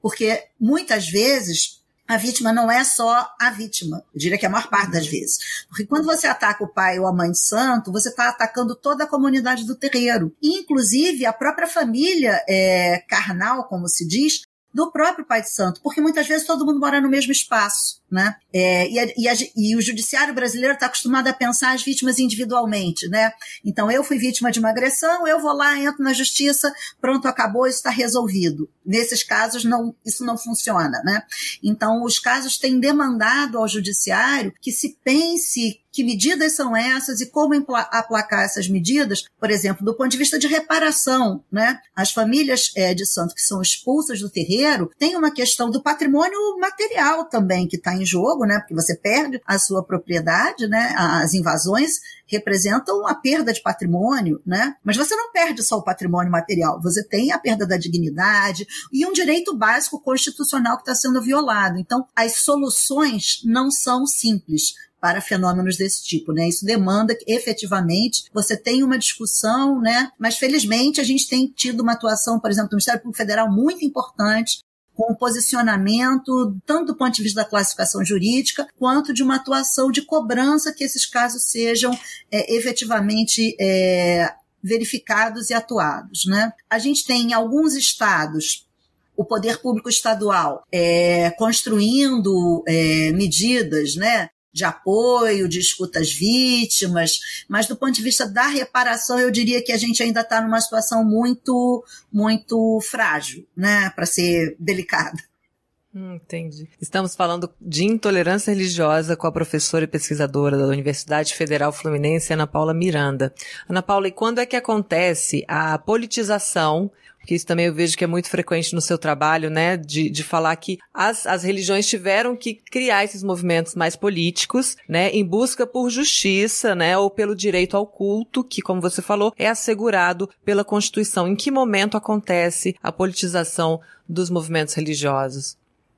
porque muitas vezes a vítima não é só a vítima. Eu diria que é a maior parte das vezes. Porque quando você ataca o pai ou a mãe santo, você está atacando toda a comunidade do terreiro. Inclusive, a própria família é, carnal, como se diz, do próprio pai de santo, porque muitas vezes todo mundo mora no mesmo espaço, né? É, e, a, e, a, e, o judiciário brasileiro está acostumado a pensar as vítimas individualmente, né? Então eu fui vítima de uma agressão, eu vou lá, entro na justiça, pronto, acabou, isso está resolvido. Nesses casos não, isso não funciona, né? Então os casos têm demandado ao judiciário que se pense que medidas são essas e como aplacar essas medidas, por exemplo, do ponto de vista de reparação, né? As famílias é, de santo que são expulsas do terreiro têm uma questão do patrimônio material também que está em jogo, né? Porque você perde a sua propriedade, né? As invasões representam a perda de patrimônio, né? Mas você não perde só o patrimônio material, você tem a perda da dignidade e um direito básico constitucional que está sendo violado. Então, as soluções não são simples para fenômenos desse tipo, né? Isso demanda que efetivamente você tenha uma discussão, né? Mas felizmente a gente tem tido uma atuação, por exemplo, do Ministério Público Federal muito importante com o posicionamento, tanto do ponto de vista da classificação jurídica, quanto de uma atuação de cobrança que esses casos sejam é, efetivamente é, verificados e atuados. Né? A gente tem em alguns estados o poder público estadual é, construindo é, medidas né, de apoio, de escuta às vítimas, mas do ponto de vista da reparação, eu diria que a gente ainda está numa situação muito, muito frágil, né, para ser delicada. Hum, entendi. Estamos falando de intolerância religiosa com a professora e pesquisadora da Universidade Federal Fluminense, Ana Paula Miranda. Ana Paula, e quando é que acontece a politização porque isso também eu vejo que é muito frequente no seu trabalho, né, de, de falar que as, as religiões tiveram que criar esses movimentos mais políticos, né, em busca por justiça, né, ou pelo direito ao culto, que, como você falou, é assegurado pela Constituição. Em que momento acontece a politização dos movimentos religiosos?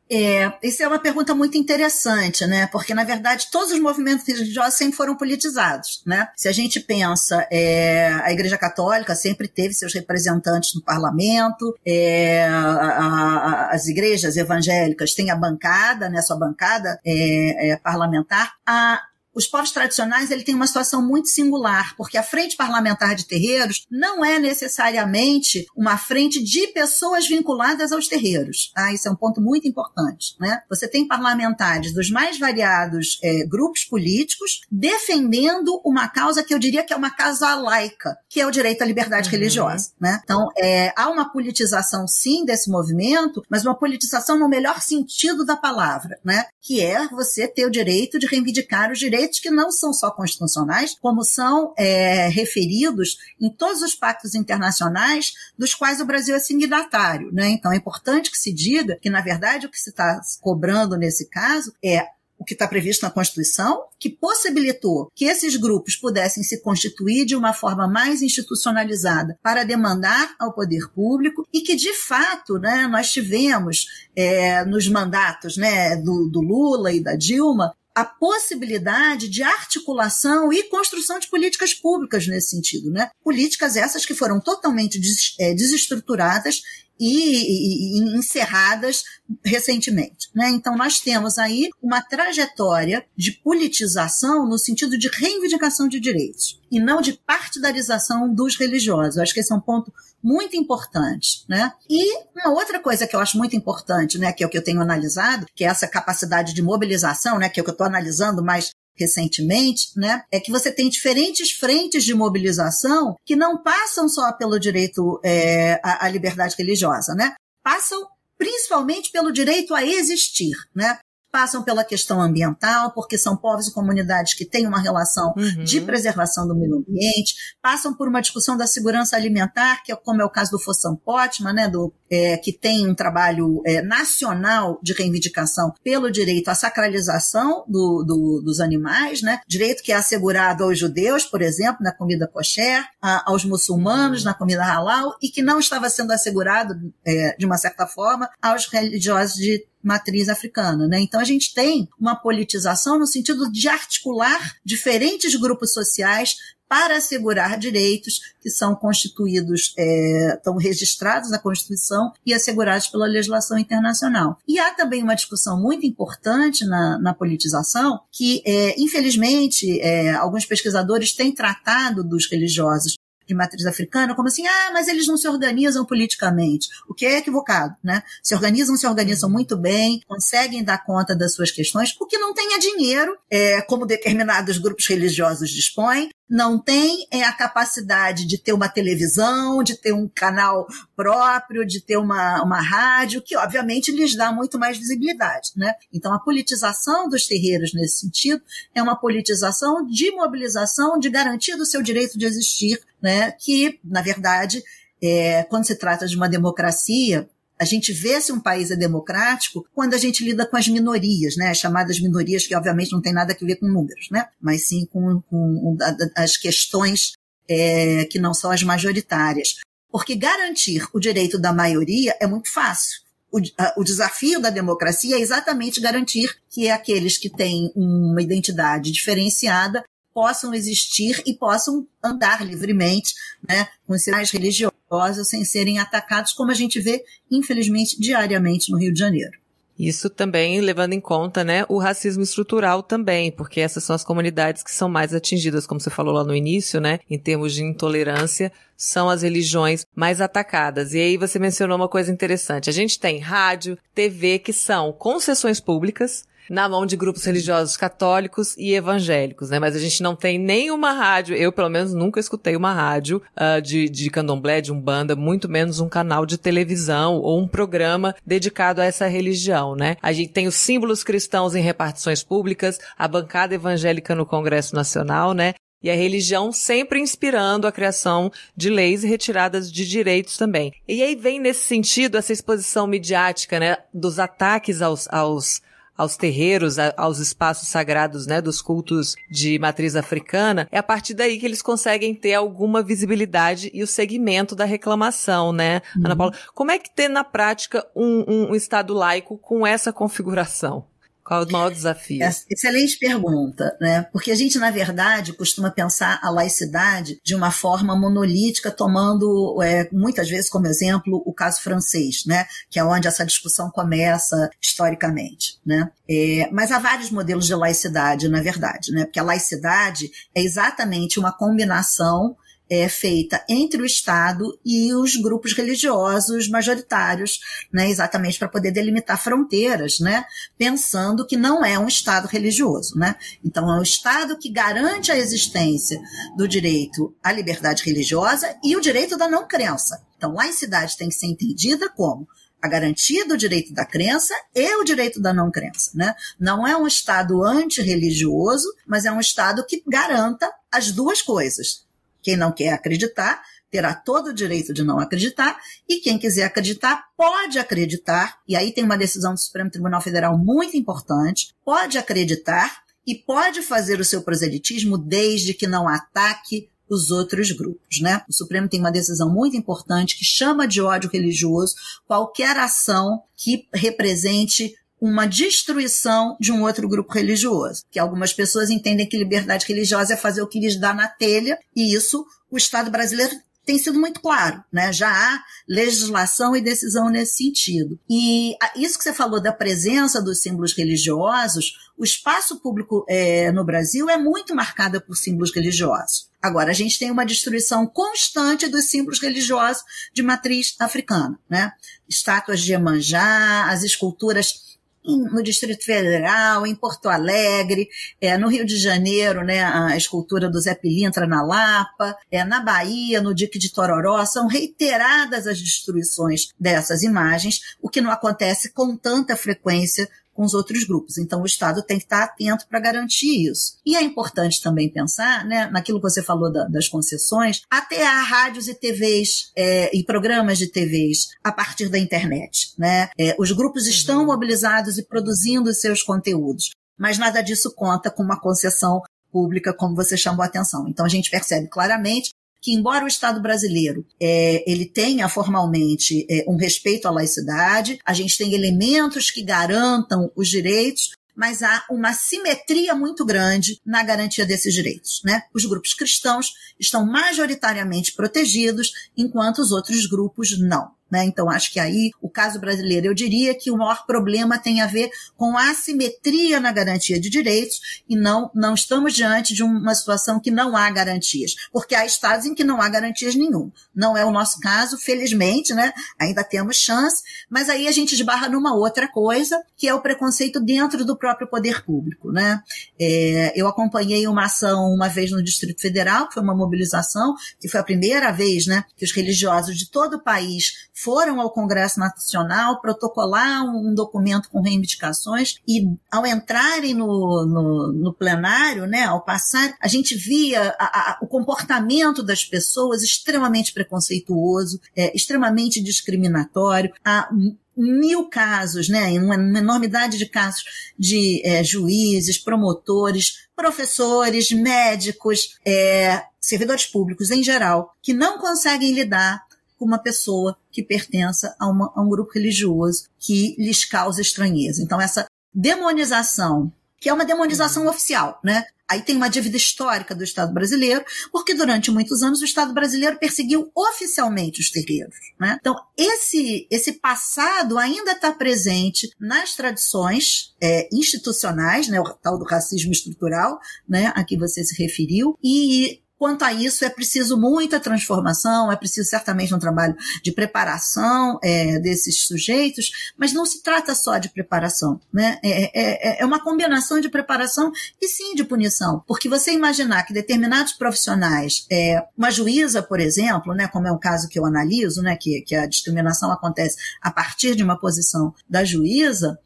É, isso é uma pergunta muito interessante, né? Porque, na verdade, todos os movimentos religiosos sempre foram politizados, né? Se a gente pensa, é, a Igreja Católica sempre teve seus representantes no parlamento, é, a, a, as igrejas evangélicas têm a bancada, né? Sua bancada é, é parlamentar. A, os povos tradicionais ele tem uma situação muito singular, porque a frente parlamentar de terreiros não é necessariamente uma frente de pessoas vinculadas aos terreiros. Tá? Isso é um ponto muito importante. Né? Você tem parlamentares dos mais variados é, grupos políticos defendendo uma causa que eu diria que é uma causa laica, que é o direito à liberdade uhum. religiosa. Né? Então, é, há uma politização, sim, desse movimento, mas uma politização no melhor sentido da palavra, né? que é você ter o direito de reivindicar os direitos direitos que não são só constitucionais, como são é, referidos em todos os pactos internacionais dos quais o Brasil é signatário. Né? Então é importante que se diga que, na verdade, o que se está cobrando nesse caso é o que está previsto na Constituição, que possibilitou que esses grupos pudessem se constituir de uma forma mais institucionalizada para demandar ao poder público e que, de fato, né, nós tivemos é, nos mandatos né, do, do Lula e da Dilma a possibilidade de articulação e construção de políticas públicas nesse sentido, né? Políticas essas que foram totalmente des, é, desestruturadas e, e, e, encerradas recentemente. Né? Então, nós temos aí uma trajetória de politização no sentido de reivindicação de direitos e não de partidarização dos religiosos. Eu acho que esse é um ponto muito importante, né? E uma outra coisa que eu acho muito importante, né, que é o que eu tenho analisado, que é essa capacidade de mobilização, né, que é o que eu estou analisando mais recentemente, né, é que você tem diferentes frentes de mobilização que não passam só pelo direito é, à, à liberdade religiosa, né? Passam principalmente pelo direito a existir, né? Passam pela questão ambiental, porque são povos e comunidades que têm uma relação uhum. de preservação do meio ambiente, passam por uma discussão da segurança alimentar, que é como é o caso do Fossam Potman, né, do, é, que tem um trabalho é, nacional de reivindicação pelo direito à sacralização do, do, dos animais, né, direito que é assegurado aos judeus, por exemplo, na comida kosher, a, aos muçulmanos na comida halal, e que não estava sendo assegurado, é, de uma certa forma, aos religiosos de matriz africana. Né? Então a gente tem uma politização no sentido de articular diferentes grupos sociais para assegurar direitos que são constituídos, é, estão registrados na Constituição e assegurados pela legislação internacional. E há também uma discussão muito importante na, na politização que, é, infelizmente, é, alguns pesquisadores têm tratado dos religiosos de matriz africana, como assim, ah, mas eles não se organizam politicamente, o que é equivocado, né? Se organizam, se organizam muito bem, conseguem dar conta das suas questões, porque não tenha dinheiro, é, como determinados grupos religiosos dispõem, não tem é, a capacidade de ter uma televisão, de ter um canal próprio, de ter uma, uma rádio, que obviamente lhes dá muito mais visibilidade. Né? Então, a politização dos terreiros nesse sentido é uma politização de mobilização, de garantia do seu direito de existir, né? que, na verdade, é, quando se trata de uma democracia, a gente vê se um país é democrático quando a gente lida com as minorias, né? As chamadas minorias, que obviamente não tem nada a ver com números, né? Mas sim com, com as questões é, que não são as majoritárias. Porque garantir o direito da maioria é muito fácil. O, a, o, desafio da democracia é exatamente garantir que aqueles que têm uma identidade diferenciada possam existir e possam andar livremente, né, com sinais religiosos sem serem atacados, como a gente vê, infelizmente, diariamente no Rio de Janeiro. Isso também levando em conta, né, o racismo estrutural também, porque essas são as comunidades que são mais atingidas, como você falou lá no início, né, em termos de intolerância, são as religiões mais atacadas. E aí você mencionou uma coisa interessante. A gente tem rádio, TV, que são concessões públicas, na mão de grupos religiosos católicos e evangélicos, né? Mas a gente não tem nenhuma rádio, eu pelo menos nunca escutei uma rádio uh, de, de candomblé, de umbanda, muito menos um canal de televisão ou um programa dedicado a essa religião, né? A gente tem os símbolos cristãos em repartições públicas, a bancada evangélica no Congresso Nacional, né? E a religião sempre inspirando a criação de leis e retiradas de direitos também. E aí vem nesse sentido essa exposição midiática, né, dos ataques aos, aos aos terreiros, a, aos espaços sagrados, né, dos cultos de matriz africana, é a partir daí que eles conseguem ter alguma visibilidade e o segmento da reclamação, né, uhum. Ana Paula? Como é que ter na prática um, um, um Estado laico com essa configuração? Qual é o maior desafio? É, excelente pergunta, né? Porque a gente, na verdade, costuma pensar a laicidade de uma forma monolítica, tomando é, muitas vezes como exemplo o caso francês, né? Que é onde essa discussão começa historicamente, né? É, mas há vários modelos de laicidade, na verdade, né? Porque a laicidade é exatamente uma combinação é feita entre o Estado e os grupos religiosos majoritários, né, exatamente para poder delimitar fronteiras, né, pensando que não é um Estado religioso. Né? Então, é um Estado que garante a existência do direito à liberdade religiosa e o direito da não crença. Então, laicidade tem que ser entendida como a garantia do direito da crença e o direito da não crença. Né? Não é um Estado antirreligioso, mas é um Estado que garanta as duas coisas, quem não quer acreditar terá todo o direito de não acreditar, e quem quiser acreditar pode acreditar, e aí tem uma decisão do Supremo Tribunal Federal muito importante, pode acreditar e pode fazer o seu proselitismo desde que não ataque os outros grupos, né? O Supremo tem uma decisão muito importante que chama de ódio religioso qualquer ação que represente uma destruição de um outro grupo religioso. Que algumas pessoas entendem que liberdade religiosa é fazer o que lhes dá na telha, e isso o Estado brasileiro tem sido muito claro, né? Já há legislação e decisão nesse sentido. E isso que você falou da presença dos símbolos religiosos, o espaço público é, no Brasil é muito marcado por símbolos religiosos. Agora, a gente tem uma destruição constante dos símbolos religiosos de matriz africana, né? Estátuas de Iemanjá, as esculturas no Distrito Federal, em Porto Alegre, é, no Rio de Janeiro, né, a escultura do Zé Pilintra na Lapa, é, na Bahia, no Dique de Tororó, são reiteradas as destruições dessas imagens, o que não acontece com tanta frequência com os outros grupos. Então, o Estado tem que estar atento para garantir isso. E é importante também pensar, né, naquilo que você falou da, das concessões, até há rádios e TVs é, e programas de TVs a partir da internet. Né? É, os grupos uhum. estão mobilizados e produzindo seus conteúdos, mas nada disso conta com uma concessão pública, como você chamou a atenção. Então, a gente percebe claramente que embora o Estado brasileiro é, ele tenha formalmente é, um respeito à laicidade, a gente tem elementos que garantam os direitos, mas há uma simetria muito grande na garantia desses direitos. Né? Os grupos cristãos estão majoritariamente protegidos, enquanto os outros grupos não. Né? Então, acho que aí o caso brasileiro, eu diria que o maior problema tem a ver com a assimetria na garantia de direitos e não, não estamos diante de uma situação que não há garantias, porque há estados em que não há garantias nenhum. Não é o nosso caso, felizmente, né? ainda temos chance, mas aí a gente esbarra numa outra coisa, que é o preconceito dentro do próprio poder público. Né? É, eu acompanhei uma ação uma vez no Distrito Federal, que foi uma mobilização, que foi a primeira vez né, que os religiosos de todo o país foram ao Congresso Nacional protocolar um documento com reivindicações e ao entrarem no, no, no plenário, né, ao passar, a gente via a, a, o comportamento das pessoas extremamente preconceituoso, é, extremamente discriminatório, a mil casos, né, uma, enormidade de casos de é, juízes, promotores, professores, médicos, é, servidores públicos em geral, que não conseguem lidar com uma pessoa que pertença a, uma, a um grupo religioso que lhes causa estranheza. Então, essa demonização, que é uma demonização uhum. oficial, né? Aí tem uma dívida histórica do Estado brasileiro, porque durante muitos anos o Estado brasileiro perseguiu oficialmente os terreiros. Né? Então, esse, esse passado ainda está presente nas tradições é, institucionais, né, o tal do racismo estrutural, né, a que você se referiu, e Quanto a isso, é preciso muita transformação, é preciso certamente um trabalho de preparação é, desses sujeitos, mas não se trata só de preparação, né? É, é, é, é, uma combinação de preparação e sim de punição, porque você imaginar que determinados profissionais, é, uma juíza, por exemplo, né, como é o caso que eu analiso, né, que, que a discriminação acontece a partir de uma posição da juíza,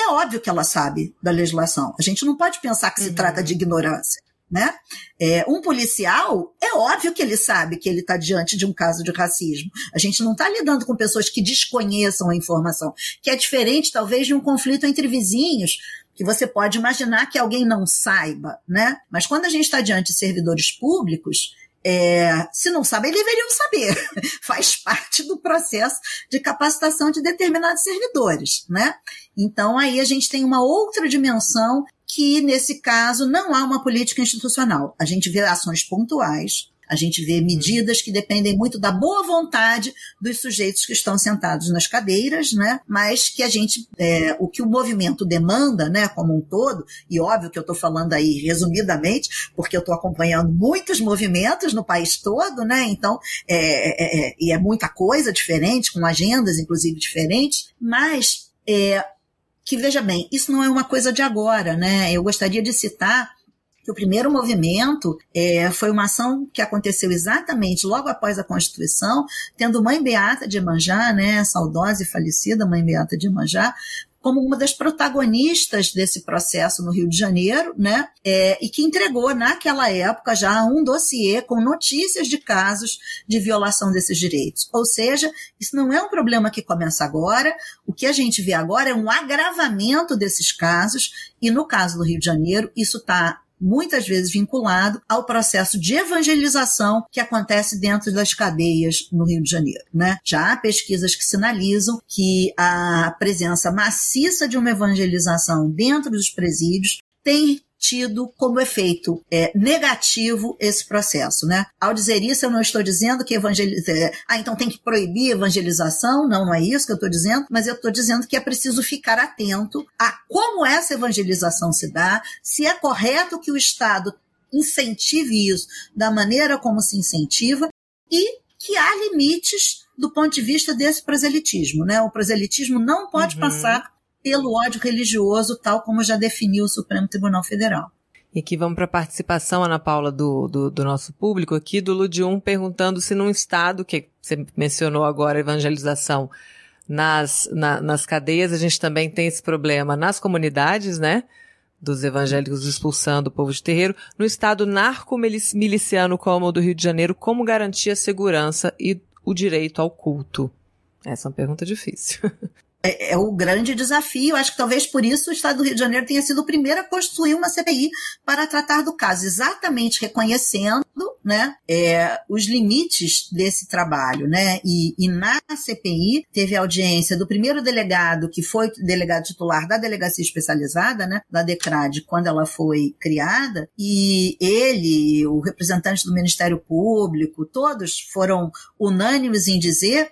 é óbvio que ela sabe da legislação. A gente não pode pensar que se uhum. trata de ignorância né? É, um policial, é óbvio que ele sabe que ele está diante de um caso de racismo. A gente não está lidando com pessoas que desconheçam a informação, que é diferente, talvez, de um conflito entre vizinhos, que você pode imaginar que alguém não saiba, né? Mas quando a gente está diante de servidores públicos, é, se não sabem, deveriam saber. Faz parte do processo de capacitação de determinados servidores, né? Então aí a gente tem uma outra dimensão que nesse caso não há uma política institucional. A gente vê ações pontuais, a gente vê medidas que dependem muito da boa vontade dos sujeitos que estão sentados nas cadeiras, né? Mas que a gente, é, o que o movimento demanda, né, como um todo, e óbvio que eu estou falando aí resumidamente, porque eu estou acompanhando muitos movimentos no país todo, né? Então, é, é, é, e é muita coisa diferente, com agendas, inclusive, diferentes, mas é, que veja bem, isso não é uma coisa de agora, né? Eu gostaria de citar que o primeiro movimento é, foi uma ação que aconteceu exatamente logo após a Constituição, tendo Mãe Beata de Manjá, né, saudosa e falecida Mãe Beata de Manjá, como uma das protagonistas desse processo no Rio de Janeiro, né? É, e que entregou naquela época já um dossiê com notícias de casos de violação desses direitos. Ou seja, isso não é um problema que começa agora. O que a gente vê agora é um agravamento desses casos. E no caso do Rio de Janeiro, isso está muitas vezes vinculado ao processo de evangelização que acontece dentro das cadeias no Rio de Janeiro. Né? Já há pesquisas que sinalizam que a presença maciça de uma evangelização dentro dos presídios tem tido como efeito é, negativo esse processo, né? Ao dizer isso, eu não estou dizendo que evangeliza... É, ah, então tem que proibir evangelização, não, não é isso que eu estou dizendo, mas eu estou dizendo que é preciso ficar atento a como essa evangelização se dá, se é correto que o Estado incentive isso da maneira como se incentiva e que há limites do ponto de vista desse proselitismo, né? O proselitismo não pode uhum. passar pelo ódio religioso, tal como já definiu o Supremo Tribunal Federal. E aqui vamos para a participação, Ana Paula, do, do, do, nosso público aqui, do Ludium, perguntando se num estado, que você mencionou agora, evangelização nas, na, nas cadeias, a gente também tem esse problema nas comunidades, né? Dos evangélicos expulsando o povo de terreiro. No estado narco-miliciano como o do Rio de Janeiro, como garantir a segurança e o direito ao culto? Essa é uma pergunta difícil. é, é, o grande desafio. Acho que talvez por isso o Estado do Rio de Janeiro tenha sido o primeiro a construir uma CPI para tratar do caso, exatamente reconhecendo né, é, os limites desse trabalho. Né? E, e, na CPI teve audiência do primeiro delegado, que foi delegado titular da delegacia especializada, né, da DECRAD, quando ela foi criada, e ele, o representante do Ministério Público, todos foram unânimes em dizer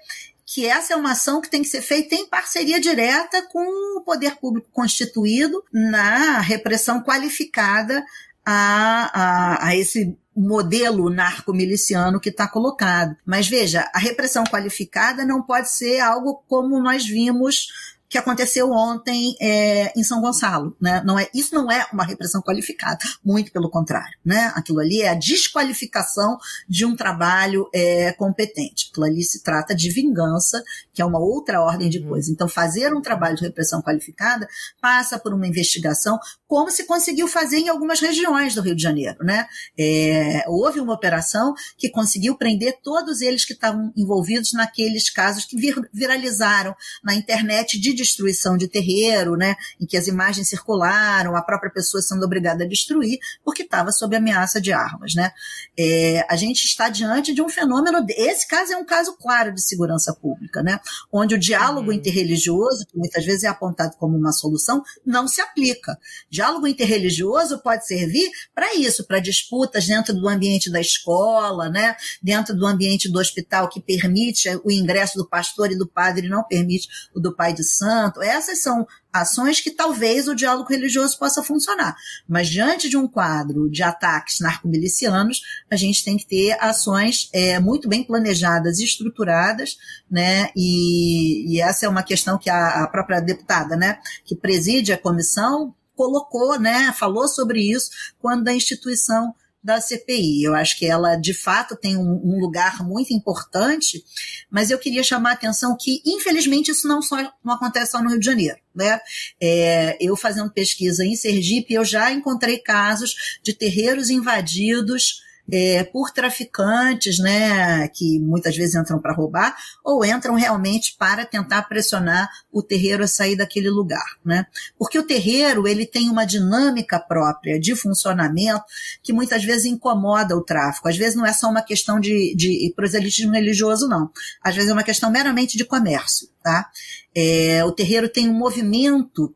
que essa é uma ação que tem que ser feita em parceria direta com o poder público constituído na repressão qualificada a, a, a esse modelo narco-miliciano que está colocado. Mas veja, a repressão qualificada não pode ser algo como nós vimos que aconteceu ontem é, em São Gonçalo, né? Não é, isso não é uma repressão qualificada, muito pelo contrário, né? Aquilo ali é a desqualificação de um trabalho é, competente. Aquilo ali se trata de vingança, que é uma outra ordem de uhum. coisas. Então, fazer um trabalho de repressão qualificada passa por uma investigação, como se conseguiu fazer em algumas regiões do Rio de Janeiro, né? É, houve uma operação que conseguiu prender todos eles que estavam envolvidos naqueles casos que vir, viralizaram na internet de destruição de terreiro, né, em que as imagens circularam, a própria pessoa sendo obrigada a destruir, porque estava sob ameaça de armas. Né. É, a gente está diante de um fenômeno, esse caso é um caso claro de segurança pública, né, onde o diálogo uhum. interreligioso, que muitas vezes é apontado como uma solução, não se aplica. Diálogo interreligioso pode servir para isso, para disputas dentro do ambiente da escola, né, dentro do ambiente do hospital que permite o ingresso do pastor e do padre e não permite o do pai de santo, santo. Essas são ações que talvez o diálogo religioso possa funcionar. Mas diante de um quadro de ataques narcomilicianos, a gente tem que ter ações é, muito bem planejadas e estruturadas, né? E, e, essa é uma questão que a, a própria deputada, né, que preside a comissão, colocou, né, falou sobre isso quando a instituição da CPI. Eu acho que ela, de fato, tem um, um, lugar muito importante, mas eu queria chamar a atenção que, infelizmente, isso não, só, não acontece só no Rio de Janeiro. Né? É, eu fazendo pesquisa em Sergipe, eu já encontrei casos de terreiros invadidos é, por traficantes, né, que muitas vezes entram para roubar, ou entram realmente para tentar pressionar o terreiro a sair daquele lugar, né? Porque o terreiro, ele tem uma dinâmica própria de funcionamento que muitas vezes incomoda o tráfico. Às vezes não é só uma questão de, de proselitismo religioso, não. Às vezes é uma questão meramente de comércio, tá? É, o terreiro tem um movimento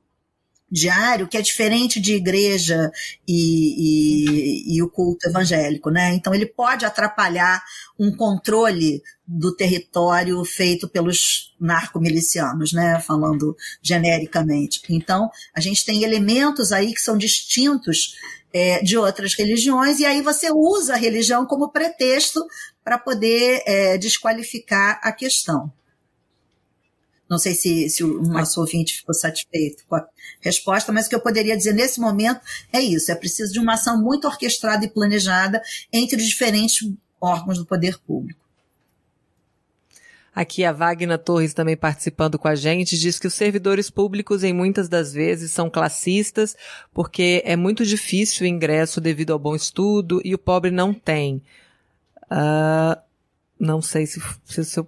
diário que é diferente de igreja e, e, e, o culto evangélico, né? Então ele pode atrapalhar um controle do território feito pelos narcomilicianos, né? Falando genericamente. Então a gente tem elementos aí que são distintos é, de outras religiões e aí você usa a religião como pretexto para poder é, desqualificar a questão. Não sei se, se o nosso ouvinte ficou satisfeito com a resposta, mas o que eu poderia dizer nesse momento é isso: é preciso de uma ação muito orquestrada e planejada entre os diferentes órgãos do poder público. Aqui a Wagner Torres também participando com a gente diz que os servidores públicos em muitas das vezes são classistas porque é muito difícil o ingresso devido ao bom estudo e o pobre não tem. Uh, não sei se, se, se, eu,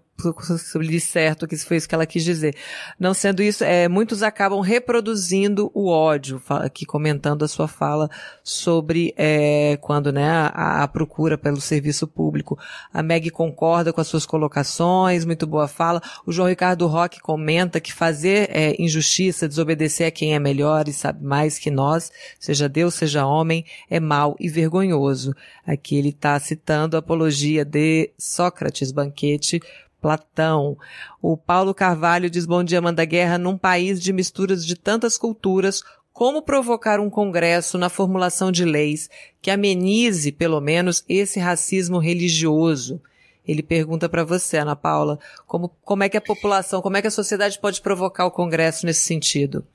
li certo que foi isso que ela quis dizer. Não sendo isso, é, muitos acabam reproduzindo o ódio, aqui comentando a sua fala sobre é, quando né, a, a, procura pelo serviço público. A Meg concorda com as suas colocações, muito boa fala. O João Ricardo Roque comenta que fazer é, injustiça, desobedecer a quem é melhor e sabe mais que nós, seja Deus, seja homem, é mal e vergonhoso. Aqui ele está citando a apologia de Sócrates, banquete, Platão. O Paulo Carvalho diz bom dia, manda guerra num país de misturas de tantas culturas, como provocar um congresso na formulação de leis que amenize, pelo menos, esse racismo religioso? Ele pergunta para você, Ana Paula, como, como é que a população, como é que a sociedade pode provocar o congresso nesse sentido?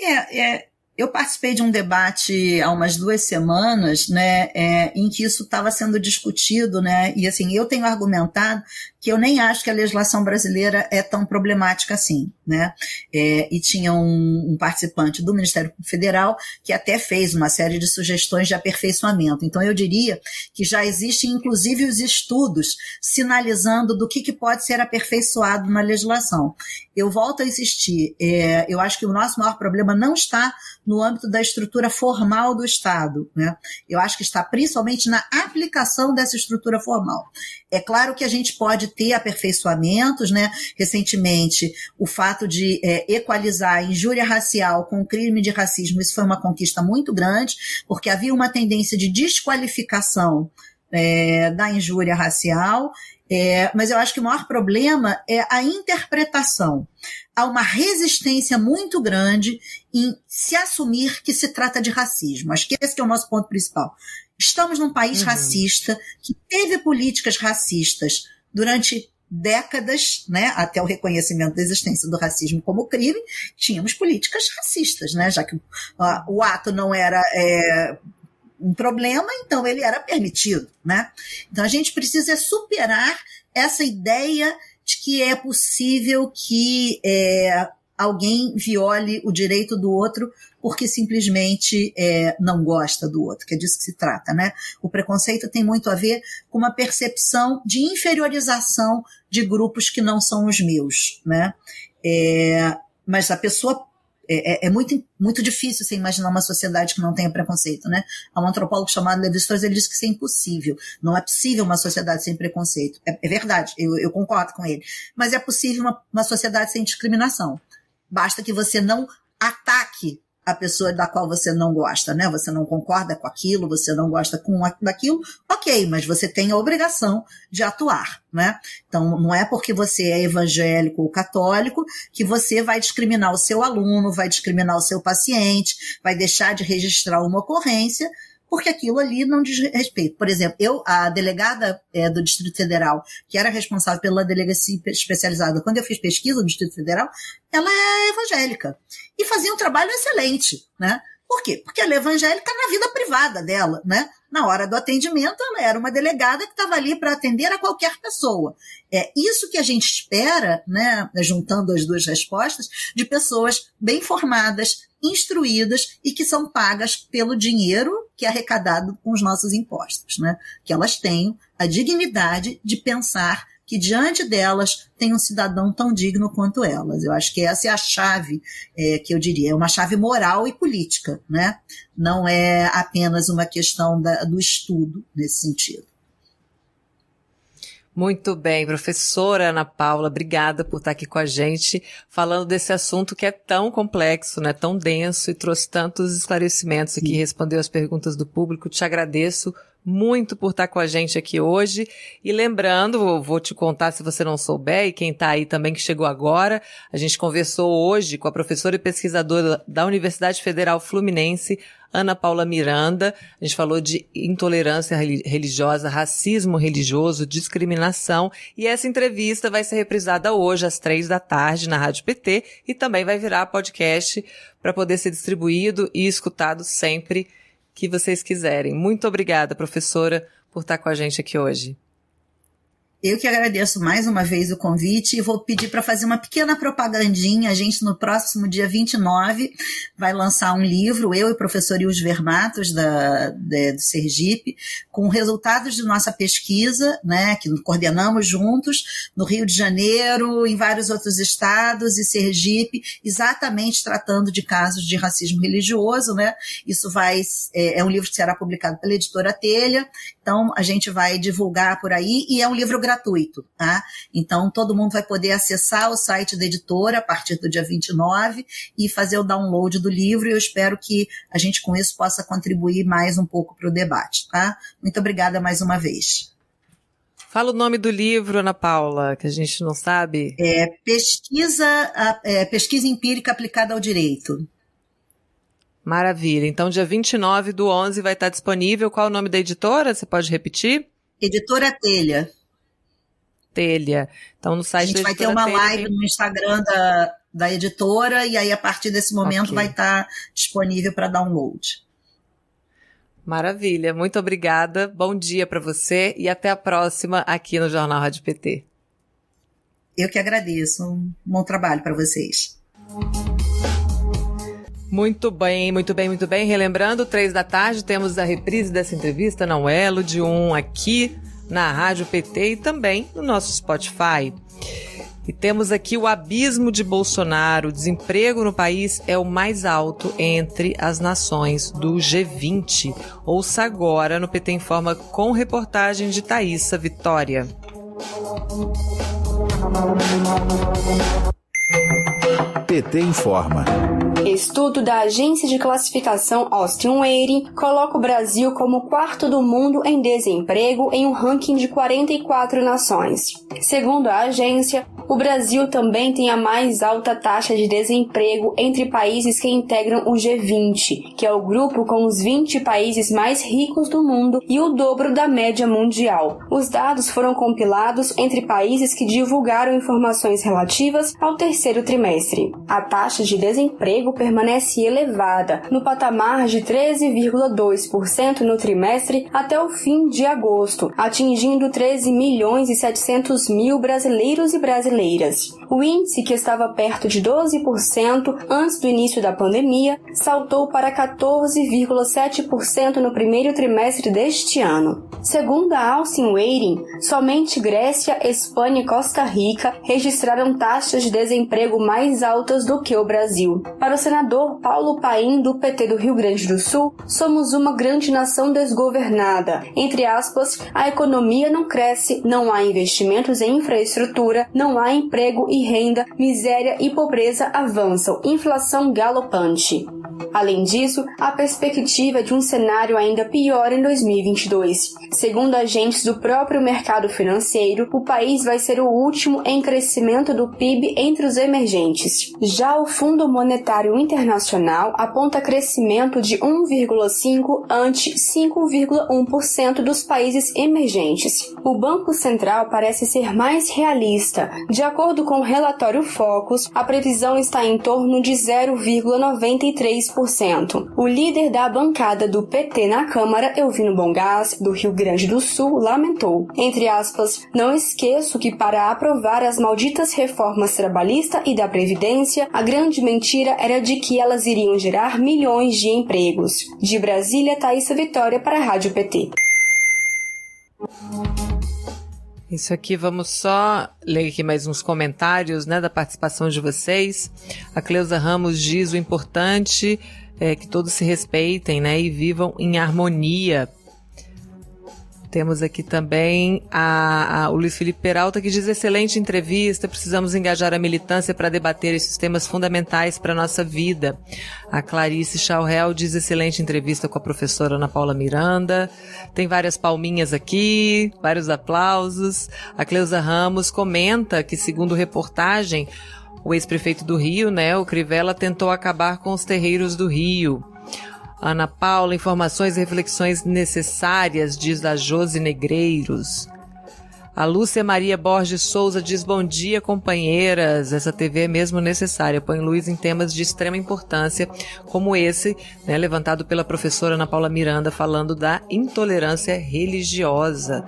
É, é, eu participei de um debate há umas duas semanas, né, é, em que isso estava sendo discutido, né, e assim, eu tenho argumentado que eu nem acho que a legislação brasileira é tão problemática assim, né? É, e tinha um, um, participante do Ministério Federal que até fez uma série de sugestões de aperfeiçoamento. Então eu diria que já existem inclusive os estudos sinalizando do que, que pode ser aperfeiçoado na legislação. Eu volto a insistir, é, eu acho que o nosso maior problema não está no âmbito da estrutura formal do Estado, né? Eu acho que está principalmente na aplicação dessa estrutura formal. É claro que a gente pode ter aperfeiçoamentos, né? Recentemente, o fato de é, equalizar a injúria racial com o crime de racismo, isso foi uma conquista muito grande, porque havia uma tendência de desqualificação é, da injúria racial, é, mas eu acho que o maior problema é a interpretação. Há uma resistência muito grande em se assumir que se trata de racismo. Acho que esse é o nosso ponto principal. Estamos num país uhum. racista que teve políticas racistas durante décadas, né, até o reconhecimento da existência do racismo como crime, tínhamos políticas racistas, né, já que o, o ato não era é, um problema, então ele era permitido, né? Então a gente precisa superar essa ideia de que é possível que é, alguém viole o direito do outro porque simplesmente é, não gosta do outro, que é disso que se trata, né? O preconceito tem muito a ver com uma percepção de inferiorização de grupos que não são os meus, né? É, mas a pessoa é, é, é, muito, muito difícil você imaginar uma sociedade que não tenha preconceito, né? Há um antropólogo chamado Levi Strauss, ele diz que isso é impossível. Não é possível uma sociedade sem preconceito. É, é verdade, eu, eu, concordo com ele. Mas é possível uma, uma sociedade sem discriminação. Basta que você não ataque a pessoa da qual você não gosta, né? Você não concorda com aquilo, você não gosta com daquilo, ok, mas você tem a obrigação de atuar, né? Então, não é porque você é evangélico ou católico que você vai discriminar o seu aluno, vai discriminar o seu paciente, vai deixar de registrar uma ocorrência porque aquilo ali não diz respeito. Por exemplo, eu, a delegada é, do Distrito Federal, que era responsável pela delegacia especializada, quando eu fiz pesquisa no Distrito Federal, ela é evangélica. E fazia um trabalho excelente, né? Por quê? Porque ela é evangélica na vida privada dela, né? Na hora do atendimento, ela era uma delegada que estava ali para atender a qualquer pessoa. É isso que a gente espera, né? Juntando as duas respostas, de pessoas bem formadas, instruídas e que são pagas pelo dinheiro que é arrecadado com os nossos impostos, né? Que elas tenham a dignidade de pensar que diante delas tem um cidadão tão digno quanto elas. Eu acho que essa é a chave é, que eu diria, é uma chave moral e política, né? Não é apenas uma questão da, do estudo nesse sentido. Muito bem, professora Ana Paula, obrigada por estar aqui com a gente, falando desse assunto que é tão complexo, né, tão denso e trouxe tantos esclarecimentos aqui, respondeu as perguntas do público. Te agradeço muito por estar com a gente aqui hoje. E lembrando, vou te contar se você não souber, e quem está aí também que chegou agora, a gente conversou hoje com a professora e pesquisadora da Universidade Federal Fluminense, Ana Paula Miranda. A gente falou de intolerância religiosa, racismo religioso, discriminação. E essa entrevista vai ser reprisada hoje às três da tarde na Rádio PT e também vai virar podcast para poder ser distribuído e escutado sempre que vocês quiserem. Muito obrigada, professora, por estar com a gente aqui hoje. Eu que agradeço mais uma vez o convite e vou pedir para fazer uma pequena propagandinha. A gente, no próximo dia 29, vai lançar um livro, eu e o professor Ius Vermatos, da, do Sergipe, com resultados de nossa pesquisa, né, que coordenamos juntos, no Rio de Janeiro, em vários outros estados e Sergipe, exatamente tratando de casos de racismo religioso. Né? Isso vai, é, é um livro que será publicado pela editora Telha, então a gente vai divulgar por aí e é um livro gratuito tá? Então todo mundo vai poder acessar o site da editora a partir do dia 29 e fazer o download do livro e eu espero que a gente com isso possa contribuir mais um pouco para o debate, tá? Muito obrigada mais uma vez. Fala o nome do livro, Ana Paula, que a gente não sabe. É Pesquisa, é, pesquisa Empírica Aplicada ao Direito. Maravilha. Então, dia 29 do 11 vai estar disponível. Qual é o nome da editora? Você pode repetir? Editora Telha telha. Então, no site A gente vai ter uma telha, live no Instagram da, da editora e aí, a partir desse momento, okay. vai estar disponível para download. Maravilha, muito obrigada. Bom dia para você e até a próxima aqui no Jornal Rádio PT. Eu que agradeço. Um bom trabalho para vocês. Muito bem, muito bem, muito bem. Relembrando, três da tarde temos a reprise dessa entrevista, não é, de um aqui na Rádio PT e também no nosso Spotify. E temos aqui o abismo de Bolsonaro. O desemprego no país é o mais alto entre as nações do G20. Ouça agora no PT Informa com reportagem de Thaisa Vitória. PT informa. Estudo da agência de classificação Austin Waiting coloca o Brasil como quarto do mundo em desemprego em um ranking de 44 nações. Segundo a agência, o Brasil também tem a mais alta taxa de desemprego entre países que integram o G20, que é o grupo com os 20 países mais ricos do mundo e o dobro da média mundial. Os dados foram compilados entre países que divulgaram informações relativas ao terceiro trimestre. A taxa de desemprego permanece elevada, no patamar de 13,2% no trimestre até o fim de agosto, atingindo 13 milhões e 700 mil brasileiros e brasileiras. O índice, que estava perto de 12% antes do início da pandemia, saltou para 14,7% no primeiro trimestre deste ano. Segundo a Alcin Waiting, somente Grécia, Espanha e Costa Rica registraram taxas de desemprego mais altas do que o Brasil. Para o senador Paulo Paim, do PT do Rio Grande do Sul, somos uma grande nação desgovernada. Entre aspas, a economia não cresce, não há investimentos em infraestrutura, não há emprego e renda, miséria e pobreza avançam, inflação galopante. Além disso, a perspectiva de um cenário ainda pior em 2022. Segundo agentes do próprio mercado financeiro, o país vai ser o último em crescimento do PIB entre os emergentes. Já o Fundo Monetário Internacional aponta crescimento de 1,5 ante 5,1% dos países emergentes. O Banco Central parece ser mais realista, De acordo com o relatório Focus, a previsão está em torno de 0,93%. O líder da bancada do PT na Câmara, Elvino Bongás, do Rio Grande do Sul, lamentou, entre aspas, não esqueço que para aprovar as malditas reformas trabalhista e da Previdência, a grande mentira era de que elas iriam gerar milhões de empregos. De Brasília, Thaisa Vitória para a Rádio PT. Isso aqui, vamos só ler aqui mais uns comentários, né, da participação de vocês. A Cleusa Ramos diz o importante é que todos se respeitem, né, e vivam em harmonia. Temos aqui também a, a, o Luiz Felipe Peralta que diz excelente entrevista, precisamos engajar a militância para debater esses temas fundamentais para a nossa vida. A Clarice Chaurel diz excelente entrevista com a professora Ana Paula Miranda. Tem várias palminhas aqui, vários aplausos. A Cleusa Ramos comenta que, segundo reportagem, o ex-prefeito do Rio, né, o Crivella, tentou acabar com os terreiros do Rio. Ana Paula, informações e reflexões necessárias, diz a Josi Negreiros. A Lúcia Maria Borges Souza diz bom dia, companheiras. Essa TV é mesmo necessária. Põe luz em temas de extrema importância, como esse, né, levantado pela professora Ana Paula Miranda, falando da intolerância religiosa.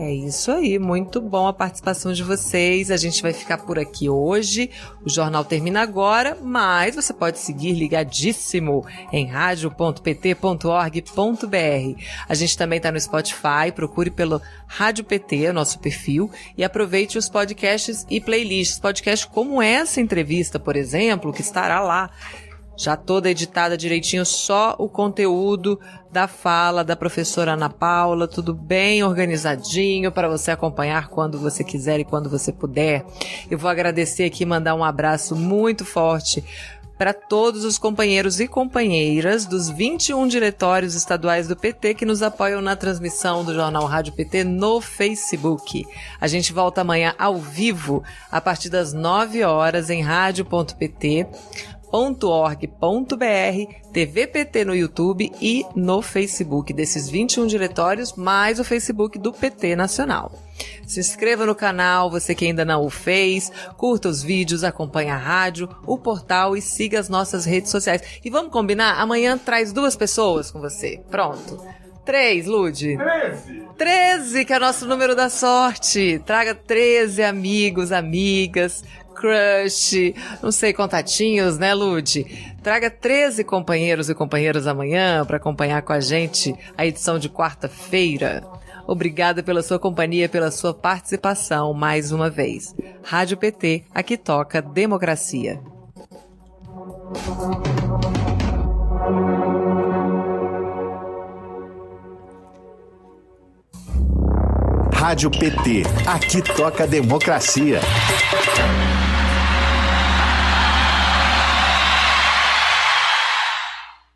É isso aí, muito bom a participação de vocês. A gente vai ficar por aqui hoje. O jornal termina agora, mas você pode seguir ligadíssimo em radio.pt.org.br. A gente também está no Spotify, procure pelo Rádio PT, nosso perfil, e aproveite os podcasts e playlists. Podcasts como essa entrevista, por exemplo, que estará lá já toda editada direitinho, só o conteúdo da fala da professora Ana Paula, tudo bem organizadinho para você acompanhar quando você quiser e quando você puder. Eu vou agradecer aqui, mandar um abraço muito forte para todos os companheiros e companheiras dos 21 diretórios estaduais do PT que nos apoiam na transmissão do Jornal Rádio PT no Facebook. A gente volta amanhã ao vivo, a partir das 9 horas, em rádio.pt www.org.br, TVPT no YouTube e no Facebook desses 21 diretórios, mais o Facebook do PT Nacional. Se inscreva no canal, você que ainda não o fez, curta os vídeos, acompanhe a rádio, o portal e siga as nossas redes sociais. E vamos combinar? Amanhã traz duas pessoas com você. Pronto. Três, Lude. Treze. Treze, que é o nosso número da sorte. Traga treze amigos, amigas, crush, não sei, contatinhos, né, Lude? Traga 13 companheiros e companheiras amanhã para acompanhar com a gente a edição de quarta-feira. Obrigada pela sua companhia, pela sua participação mais uma vez. Rádio PT, aqui toca democracia. Rádio PT, aqui toca democracia.